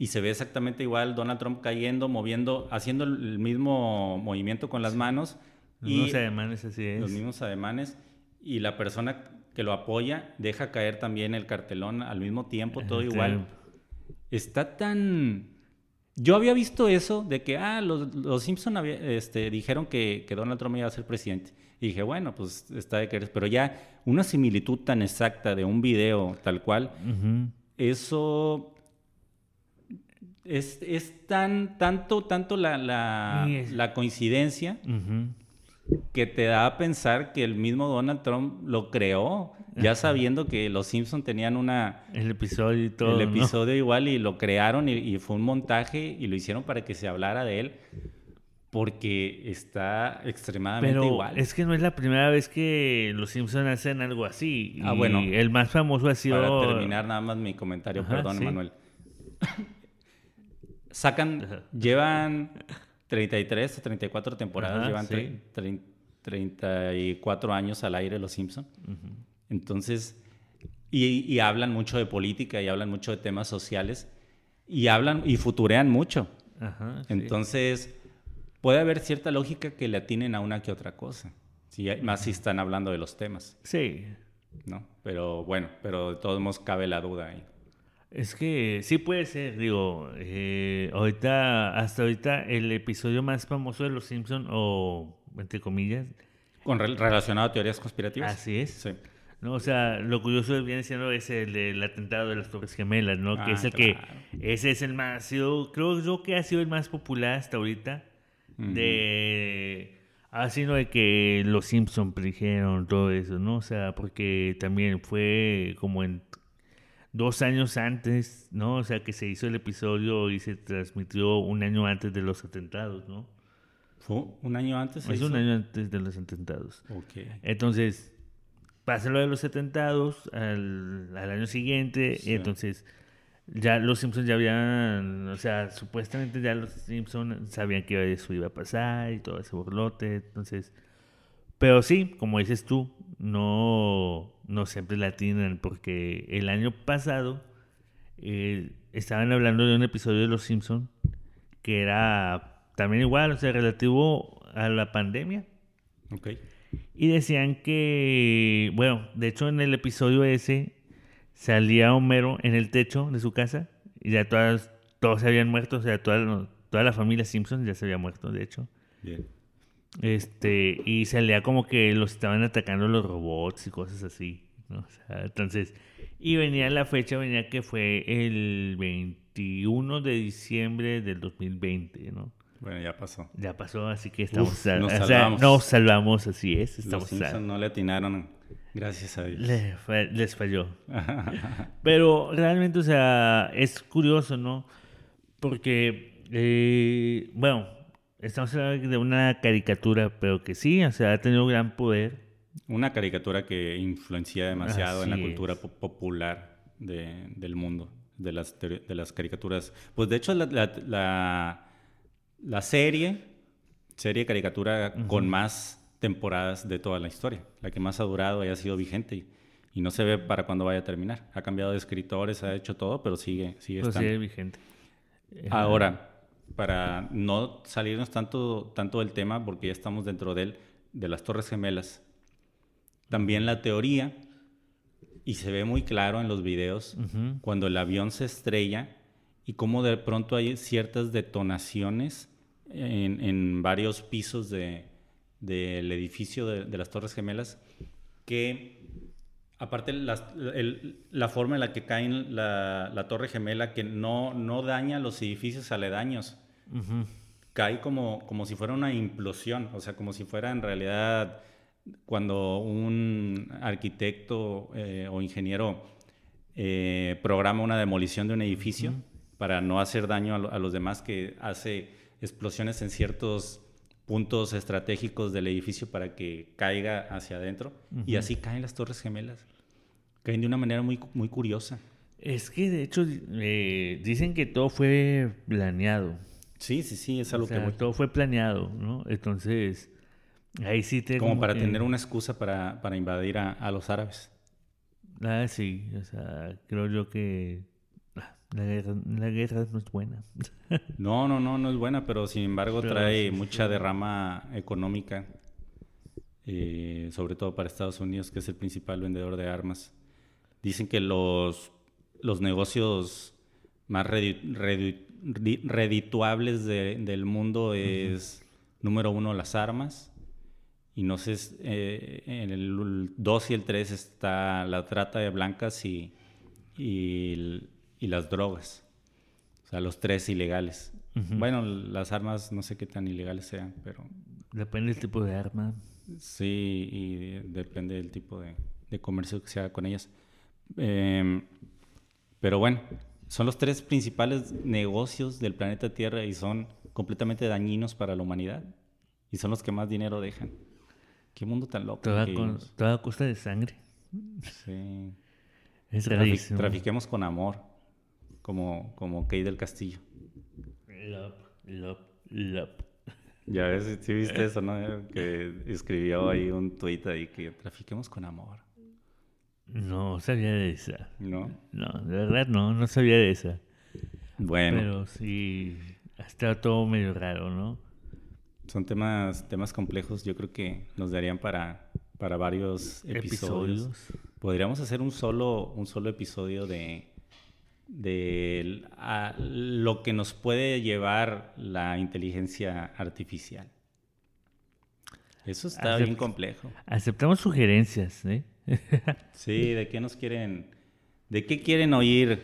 y se ve exactamente igual Donald Trump cayendo, moviendo, haciendo el mismo movimiento con las manos Los y mismos ademanes, así es. los mismos ademanes, y la persona que lo apoya deja caer también el cartelón al mismo tiempo, todo Ajá, igual. Está tan... Yo había visto eso de que, ah, los, los Simpson había- este, dijeron que, que Donald Trump iba a ser presidente. Y dije, bueno, pues está de querer. Pero ya una similitud tan exacta de un video tal cual, Ujú. eso es, es tan, tanto, tanto la, la, coincidencia que te da a pensar que el mismo Donald Trump lo creó, ya sabiendo que los Simpson tenían una, El episodio y todo. el ¿no? episodio igual y lo crearon y, y fue un montaje y lo hicieron para que se hablara de él porque está extremadamente Pero igual. es que no es la primera vez que los Simpsons hacen algo así. Ah, Y bueno. El más famoso ha sido. Para terminar nada más mi comentario, Ajá, perdón, sí. Manuel. Sacan, llevan 33 o 34 temporadas, Ajá, llevan sí. tre- trein- 34 años al aire los Simpson. Entonces, y, y hablan mucho de política y hablan mucho de temas sociales y hablan y futurean mucho. Ajá, sí. Entonces, puede haber cierta lógica que le atinen a una que otra cosa. Sí, hay- más si están hablando de los temas, Sí. ¿no? Pero bueno, pero de todos modos cabe la duda ahí. Es que sí puede ser, digo, eh, ahorita, hasta ahorita el episodio más famoso de Los Simpson o entre comillas, Con rel- relacionado a teorías conspirativas. así es. Sí. ¿no? O sea, lo curioso viene siendo es el del atentado de las Torres Gemelas, ¿no? que Ah, es el claro. que, ese es el más, sido, creo yo que ha sido el más popular hasta ahorita, de, así no de que los Simpson predijeron todo eso, ¿no? O sea, porque también fue como en dos años antes, ¿no? O sea, que se hizo el episodio y se transmitió un año antes de los atentados, ¿no? ¿Fue un año antes? Es un año antes de los atentados. Ok. Entonces, pasa lo de los atentados al, al año siguiente, Sí. y entonces ya los Simpsons ya habían, o sea, supuestamente ya los Simpsons sabían que eso iba a pasar y todo ese borlote, entonces, pero sí, como dices tú, no, no siempre la atinan porque el año pasado eh, estaban hablando de un episodio de Los Simpsons que era también igual, o sea, relativo a la pandemia. Ok. Y decían que, bueno, de hecho en el episodio ese salía Homero en el techo de su casa y ya todas, todos se habían muerto, o sea, toda, toda la familia Simpson ya se había muerto, de hecho. Bien. Este, y salía como que los estaban atacando los robots y cosas así, ¿no? O sea, entonces, y venía la fecha, venía que fue el 21 de diciembre del 2020, ¿no? Bueno, ya pasó. Ya pasó, así que estamos, Uf, sal- nos o sea, salvamos. nos salvamos, así es, Los estamos salvos. no le atinaron. Gracias a Dios. Les falló. Pero realmente, o sea, es curioso, ¿no? Porque, eh, bueno, estamos hablando de una caricatura, pero que sí, o sea, ha tenido gran poder. Una caricatura que influencia demasiado en la cultura popular del mundo, de las, de las caricaturas. Pues de hecho, la, la, la, serie, serie caricatura con más temporadas de toda la historia, la que más ha durado y ha sido vigente. Y, y no se ve para cuándo vaya a terminar. Ha cambiado de escritores, ha hecho todo, pero sigue, sigue pues Sigue vigente. Ahora, para no salirnos tanto, tanto del tema, porque ya estamos dentro de, él, de las Torres Gemelas, también la teoría, y se ve muy claro en los videos, cuando el avión se estrella y cómo de pronto hay ciertas detonaciones en, en varios pisos del edificio de, de las Torres Gemelas que Aparte, la forma en la que cae la, la, torre gemela, que no, no daña los edificios aledaños. Cae como, como si fuera una implosión, o sea, como si fuera en realidad cuando un arquitecto eh, o ingeniero eh, programa una demolición de un edificio para no hacer daño a, los demás, que hace explosiones en ciertos puntos estratégicos del edificio para que caiga hacia adentro. Y así caen las torres gemelas. Caen de una manera muy, muy curiosa. Es que de hecho eh, dicen que todo fue planeado. Sí, sí, sí, es algo que todo fue planeado, ¿no? Entonces, ahí sí te... Como, para tener una excusa para, para invadir a, a, los árabes. Ah, sí, o sea, creo yo que la guerra, la guerra no es buena. no, no, no, no es buena, pero sin embargo trae mucha derrama económica, eh, sobre todo para Estados Unidos, que es el principal vendedor de armas. Dicen que los, los negocios más redituables del mundo es, número uno, las armas. Y no sé, eh, en el 2 y el 3 está la trata de blancas y, y y las drogas. O sea, los tres ilegales. Bueno, las armas no sé qué tan ilegales sean, pero... Depende del tipo de arma. Sí, y depende del tipo de, comercio que se haga con ellas. Em, pero bueno, son los tres principales negocios del planeta Tierra y son completamente dañinos para la humanidad. Y son los que más dinero dejan. Qué mundo tan loco. Toda, toda costa de sangre. Sí. Es rarísimo. trafiquemos con amor como, como Kay del Castillo. Love, love, love. Ya ves, sí viste eso, ¿no? Que escribió ahí un tuit ahí que trafiquemos con amor. No sabía de esa. ¿No? No, de verdad no, no sabía de esa. Bueno. Pero sí, está todo medio raro, ¿no? Son temas, temas complejos, yo creo que nos darían para, para varios episodios. ¿Episodios? Podríamos hacer un solo, un solo episodio de, de lo que nos puede llevar la inteligencia artificial. Eso está bien complejo. Aceptamos sugerencias, ¿eh? sí, ¿de qué nos quieren, de qué quieren oír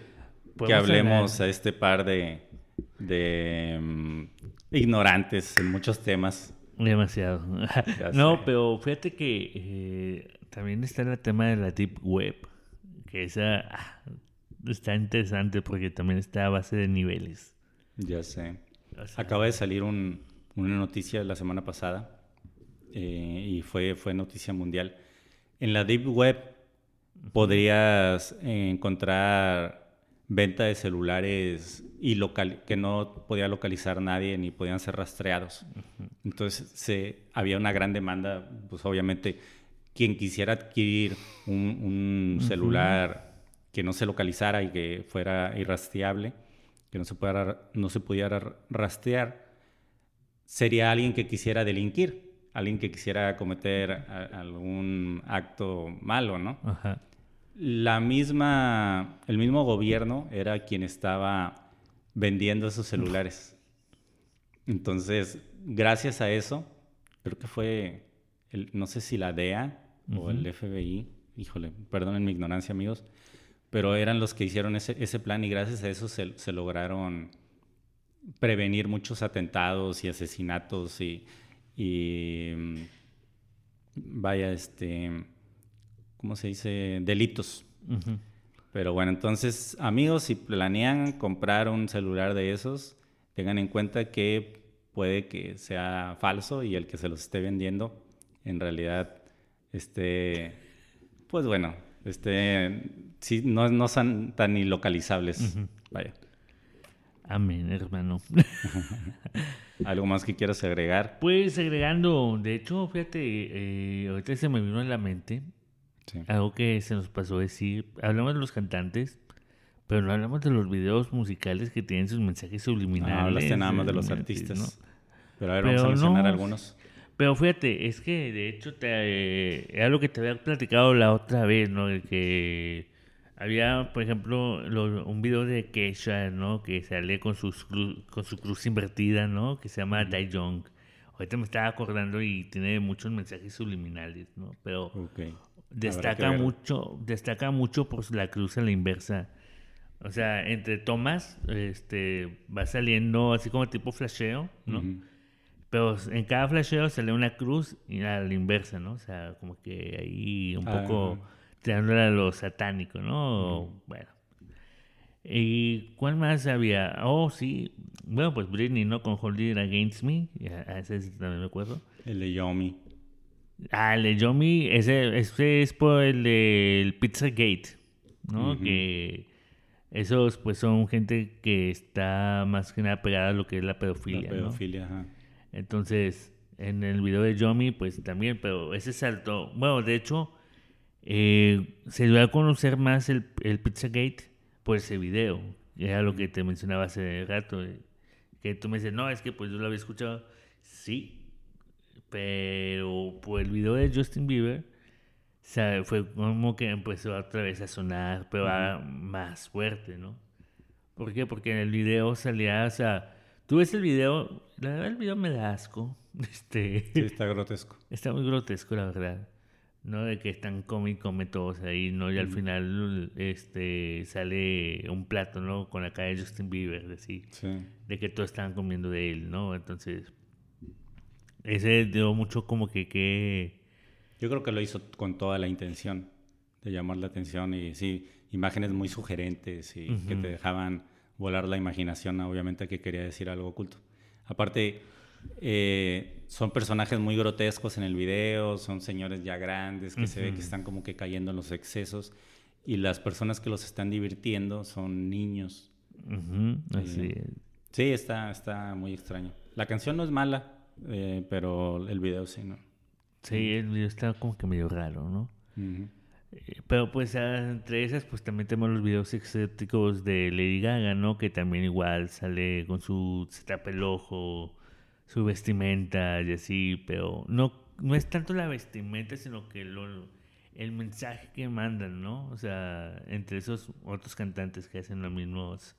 que hablemos a este par de, de mm, ignorantes en muchos temas? Demasiado. no, pero fíjate que eh, también está el tema de la Deep Web, que esa ah, está interesante porque también está a base de niveles. Ya sé. Acaba de salir una noticia la semana pasada eh, y fue, fue noticia mundial. En la Deep Web podrías encontrar venta de celulares y local, que no podía localizar nadie ni podían ser rastreados. Entonces se, había una gran demanda, pues obviamente quien quisiera adquirir un, celular que no se localizara y que fuera irrastreable, que no se, pudiera, no se pudiera rastrear, sería alguien que quisiera delinquir, alguien que quisiera cometer algún acto malo, ¿no? La misma, el mismo gobierno era quien estaba vendiendo esos celulares. Entonces, gracias a eso, creo que fue, el, no sé si la DEA o el FBI, híjole, perdonen mi ignorancia amigos, pero eran los que hicieron ese, ese plan y gracias a eso se, se, lograron prevenir muchos atentados y asesinatos y, y mm, vaya, este, ¿cómo se dice? Delitos. Pero bueno, entonces, amigos, si planean comprar un celular de esos, tengan en cuenta que puede que sea falso y el que se los esté vendiendo en realidad esté, pues bueno, este, sí, no, no son tan ilocalizables. Vaya. Amén, hermano. ¿Algo más que quieras agregar? Pues agregando, de hecho, fíjate, eh, ahorita se me vino a la mente algo que se nos pasó decir. Hablamos de los cantantes, pero no hablamos de los videos musicales que tienen sus mensajes subliminales. No, hablaste nada más de los artistas. Pero a ver, vamos a mencionar algunos. Pero fíjate, es que de hecho te, eh, era lo que te había platicado la otra vez, ¿no? Que había, por ejemplo, un video de Kesha, ¿no? Que sale con, sus con su cruz invertida, ¿no? Que se llama Dai Young. Ahorita me estaba acordando y tiene muchos mensajes subliminales, ¿no? Pero destaca mucho, destaca mucho por la cruz a la inversa. O sea, entre tomas, este, va saliendo así como tipo flasheo, ¿no? Pero en cada flasheo sale una cruz y a la inversa, ¿no? O sea, como que ahí un ah, poco tirándole a lo satánico, ¿no? Bueno. ¿Y cuál más había? Oh, sí. Bueno, pues Britney, ¿no? Con Hold It Against Me. A ese también me acuerdo. El de Yomi. Ah, el de Yomi, ese, ese es por el del Pizzagate, ¿no? Que esos, pues, son gente que está más que nada pegada a lo que es la pedofilia, La pedofilia, ajá. Entonces, en el video de Yomi, pues también, pero ese salto... Bueno, de hecho eh, se dio a conocer más el, el Pizzagate por ese video. Era lo que te mencionaba hace rato. Eh, que tú me dices, no, es que pues yo lo había escuchado. Sí, pero por el video de Justin Bieber, fue como que empezó otra vez a sonar, pero más fuerte, ¿no? ¿Por qué? Porque en el video salía, o sea, tú ves el video, la verdad el video me da asco. Este, sí, está grotesco. Está muy grotesco, la verdad. ¿no? De que están y come todos ahí, ¿no? Y al final este, sale un plato, ¿no? Con la cara de Justin Bieber, de, de que todos estaban comiendo de él, ¿no? Entonces, ese dio mucho como que, que... Yo creo que lo hizo con toda la intención de llamar la atención y sí, imágenes muy sugerentes y que te dejaban volar la imaginación, obviamente que quería decir algo oculto. Aparte, eh, son personajes muy grotescos en el video, son señores ya grandes que se ve que están como que cayendo en los excesos y las personas que los están divirtiendo son niños. Eh, sí, está, está muy extraño. La canción no es mala, eh, pero el video sí, ¿no? Sí, el video está como que medio raro, ¿no? Pero pues entre esas pues también tenemos los videos exóticos de Lady Gaga, ¿no? Que también igual sale con su se tapa el ojo, su vestimenta y así, pero no, no es tanto la vestimenta, sino que lo, el mensaje que mandan, ¿no? O sea, entre esos otros cantantes que hacen los mismos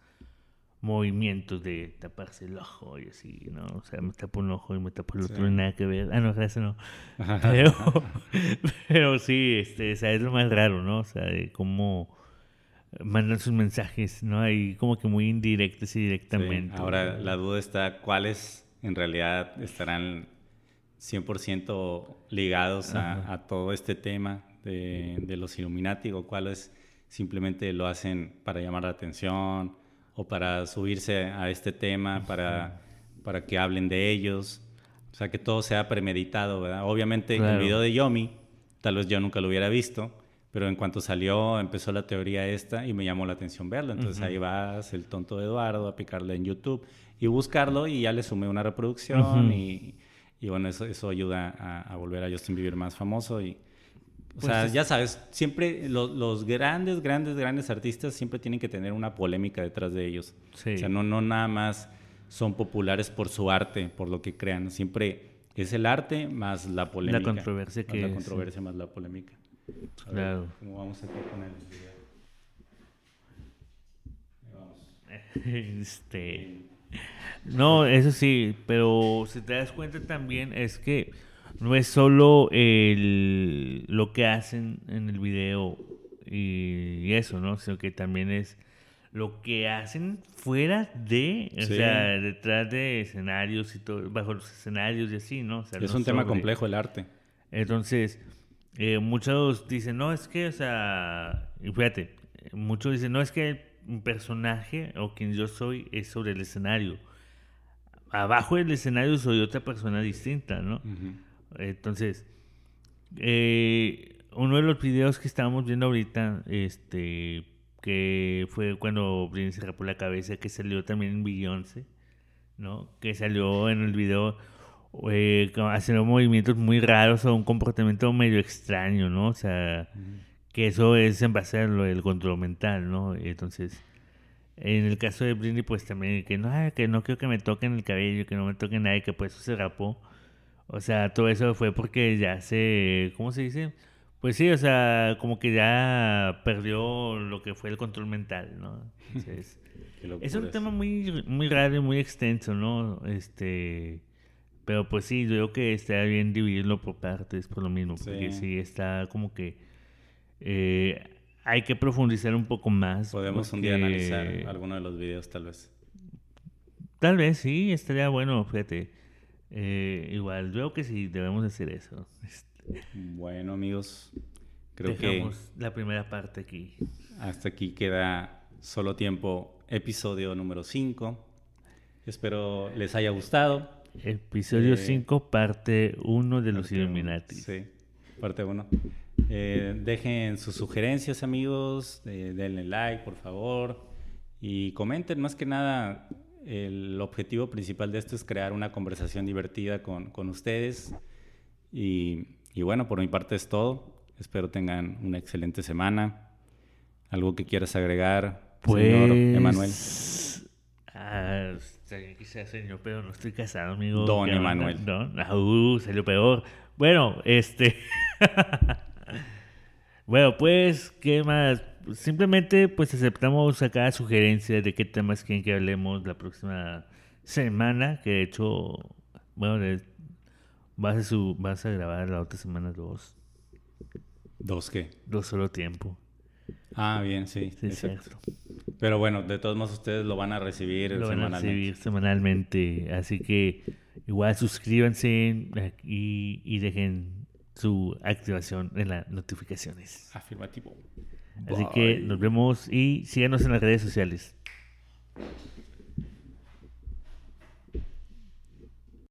movimientos de taparse el ojo y así, ¿no? O sea, me tapo un ojo y me tapo el otro, no nada que ver. Ah, no, gracias, no. Pero, pero sí, este, o sea, es lo más raro, ¿no? O sea, de cómo mandan sus mensajes, ¿no? Ahí como que muy indirectos y directamente. Ahora la duda está, ¿cuáles en realidad estarán 100% ligados a, todo este tema de, los Illuminati o cuáles simplemente lo hacen para llamar la atención o para subirse a este tema, para, para que hablen de ellos. O sea, que todo sea premeditado, ¿verdad? Obviamente el video de Yomi, tal vez yo nunca lo hubiera visto, pero en cuanto salió empezó la teoría esta y me llamó la atención verlo. Entonces ahí vas, el tonto de Eduardo, a picarle en YouTube y buscarlo y ya le sumé una reproducción y, y, bueno, eso, eso ayuda a, volver a Justin Bieber más famoso y... O pues sea, ya sabes, siempre los grandes, grandes, grandes artistas siempre tienen que tener una polémica detrás de ellos. O sea, no, no nada más son populares por su arte, por lo que crean. Siempre es el arte más la polémica. La controversia que La controversia más la polémica. claro. ¿Cómo vamos aquí con el Vamos. Este... No, eso sí, pero si te das cuenta también es que no es solo el, lo que hacen en el video y, eso, ¿no? Sino que también es lo que hacen fuera de, o sea, detrás de escenarios y todo, bajo los escenarios y así, ¿no? es un tema complejo el arte. Entonces, eh, muchos dicen, no, es que, o sea, y fíjate, muchos dicen, no, es que un personaje o quien yo soy es sobre el escenario abajo del escenario soy otra persona distinta, ¿no? Entonces, eh, uno de los videos que estábamos viendo ahorita, este, que fue cuando Britney se rapó la cabeza, que salió también en Beyoncé, ¿no? Que salió en el video eh, haciendo movimientos muy raros o un comportamiento medio extraño, ¿no? O sea, que eso es en base a lo del control mental, ¿no? Entonces, en el caso de Britney, pues también que no, que no quiero que me toquen el cabello, que no me toquen nada, que pues eso se rapó. O sea, todo eso fue porque ya se, ¿cómo se dice? Pues sí, o sea, como que ya perdió lo que fue el control mental, ¿no? Entonces, es un tema muy, muy raro y muy extenso, ¿no? Este, pero pues sí, yo creo que está bien dividirlo por partes, por lo mismo, porque sí está como que eh, hay que profundizar un poco más. Podemos un día analizar alguno de los videos, tal vez. Tal vez sí, estaría bueno, fíjate. Eh, igual, creo que sí, debemos hacer eso. Bueno, amigos, creo Dejamos que la primera parte aquí. Hasta aquí queda solo tiempo, episodio número 5. Espero les haya gustado. Episodio 5, eh, parte 1 de los Illuminati. Sí, parte 1. Eh, dejen sus sugerencias, amigos. denle like, por favor. Y comenten, más que nada, el objetivo principal de esto es crear una conversación divertida con, con ustedes. Y, y, bueno, por mi parte es todo. Espero tengan una excelente semana. ¿Algo que quieras agregar, señor pues, Emanuel? Ah, quizás señor, pero no estoy casado, amigo. Don Emanuel. No, uh, salió peor. Bueno, este. Bueno, pues, ¿qué más? Simplemente, pues aceptamos acá sugerencias de qué temas quieren que hablemos la próxima semana, que de hecho, bueno, vas a, su, vas a grabar la otra semana dos. ¿Dos qué? Dos solo tiempo. Ah, bien, sí. sí exacto. Pero bueno, de todos modos ustedes lo van a recibir lo semanalmente. Van a recibir semanalmente. Así que igual suscríbanse y, y dejen su activación en las notificaciones. Afirmativo. Así que nos vemos y síganos en las redes sociales.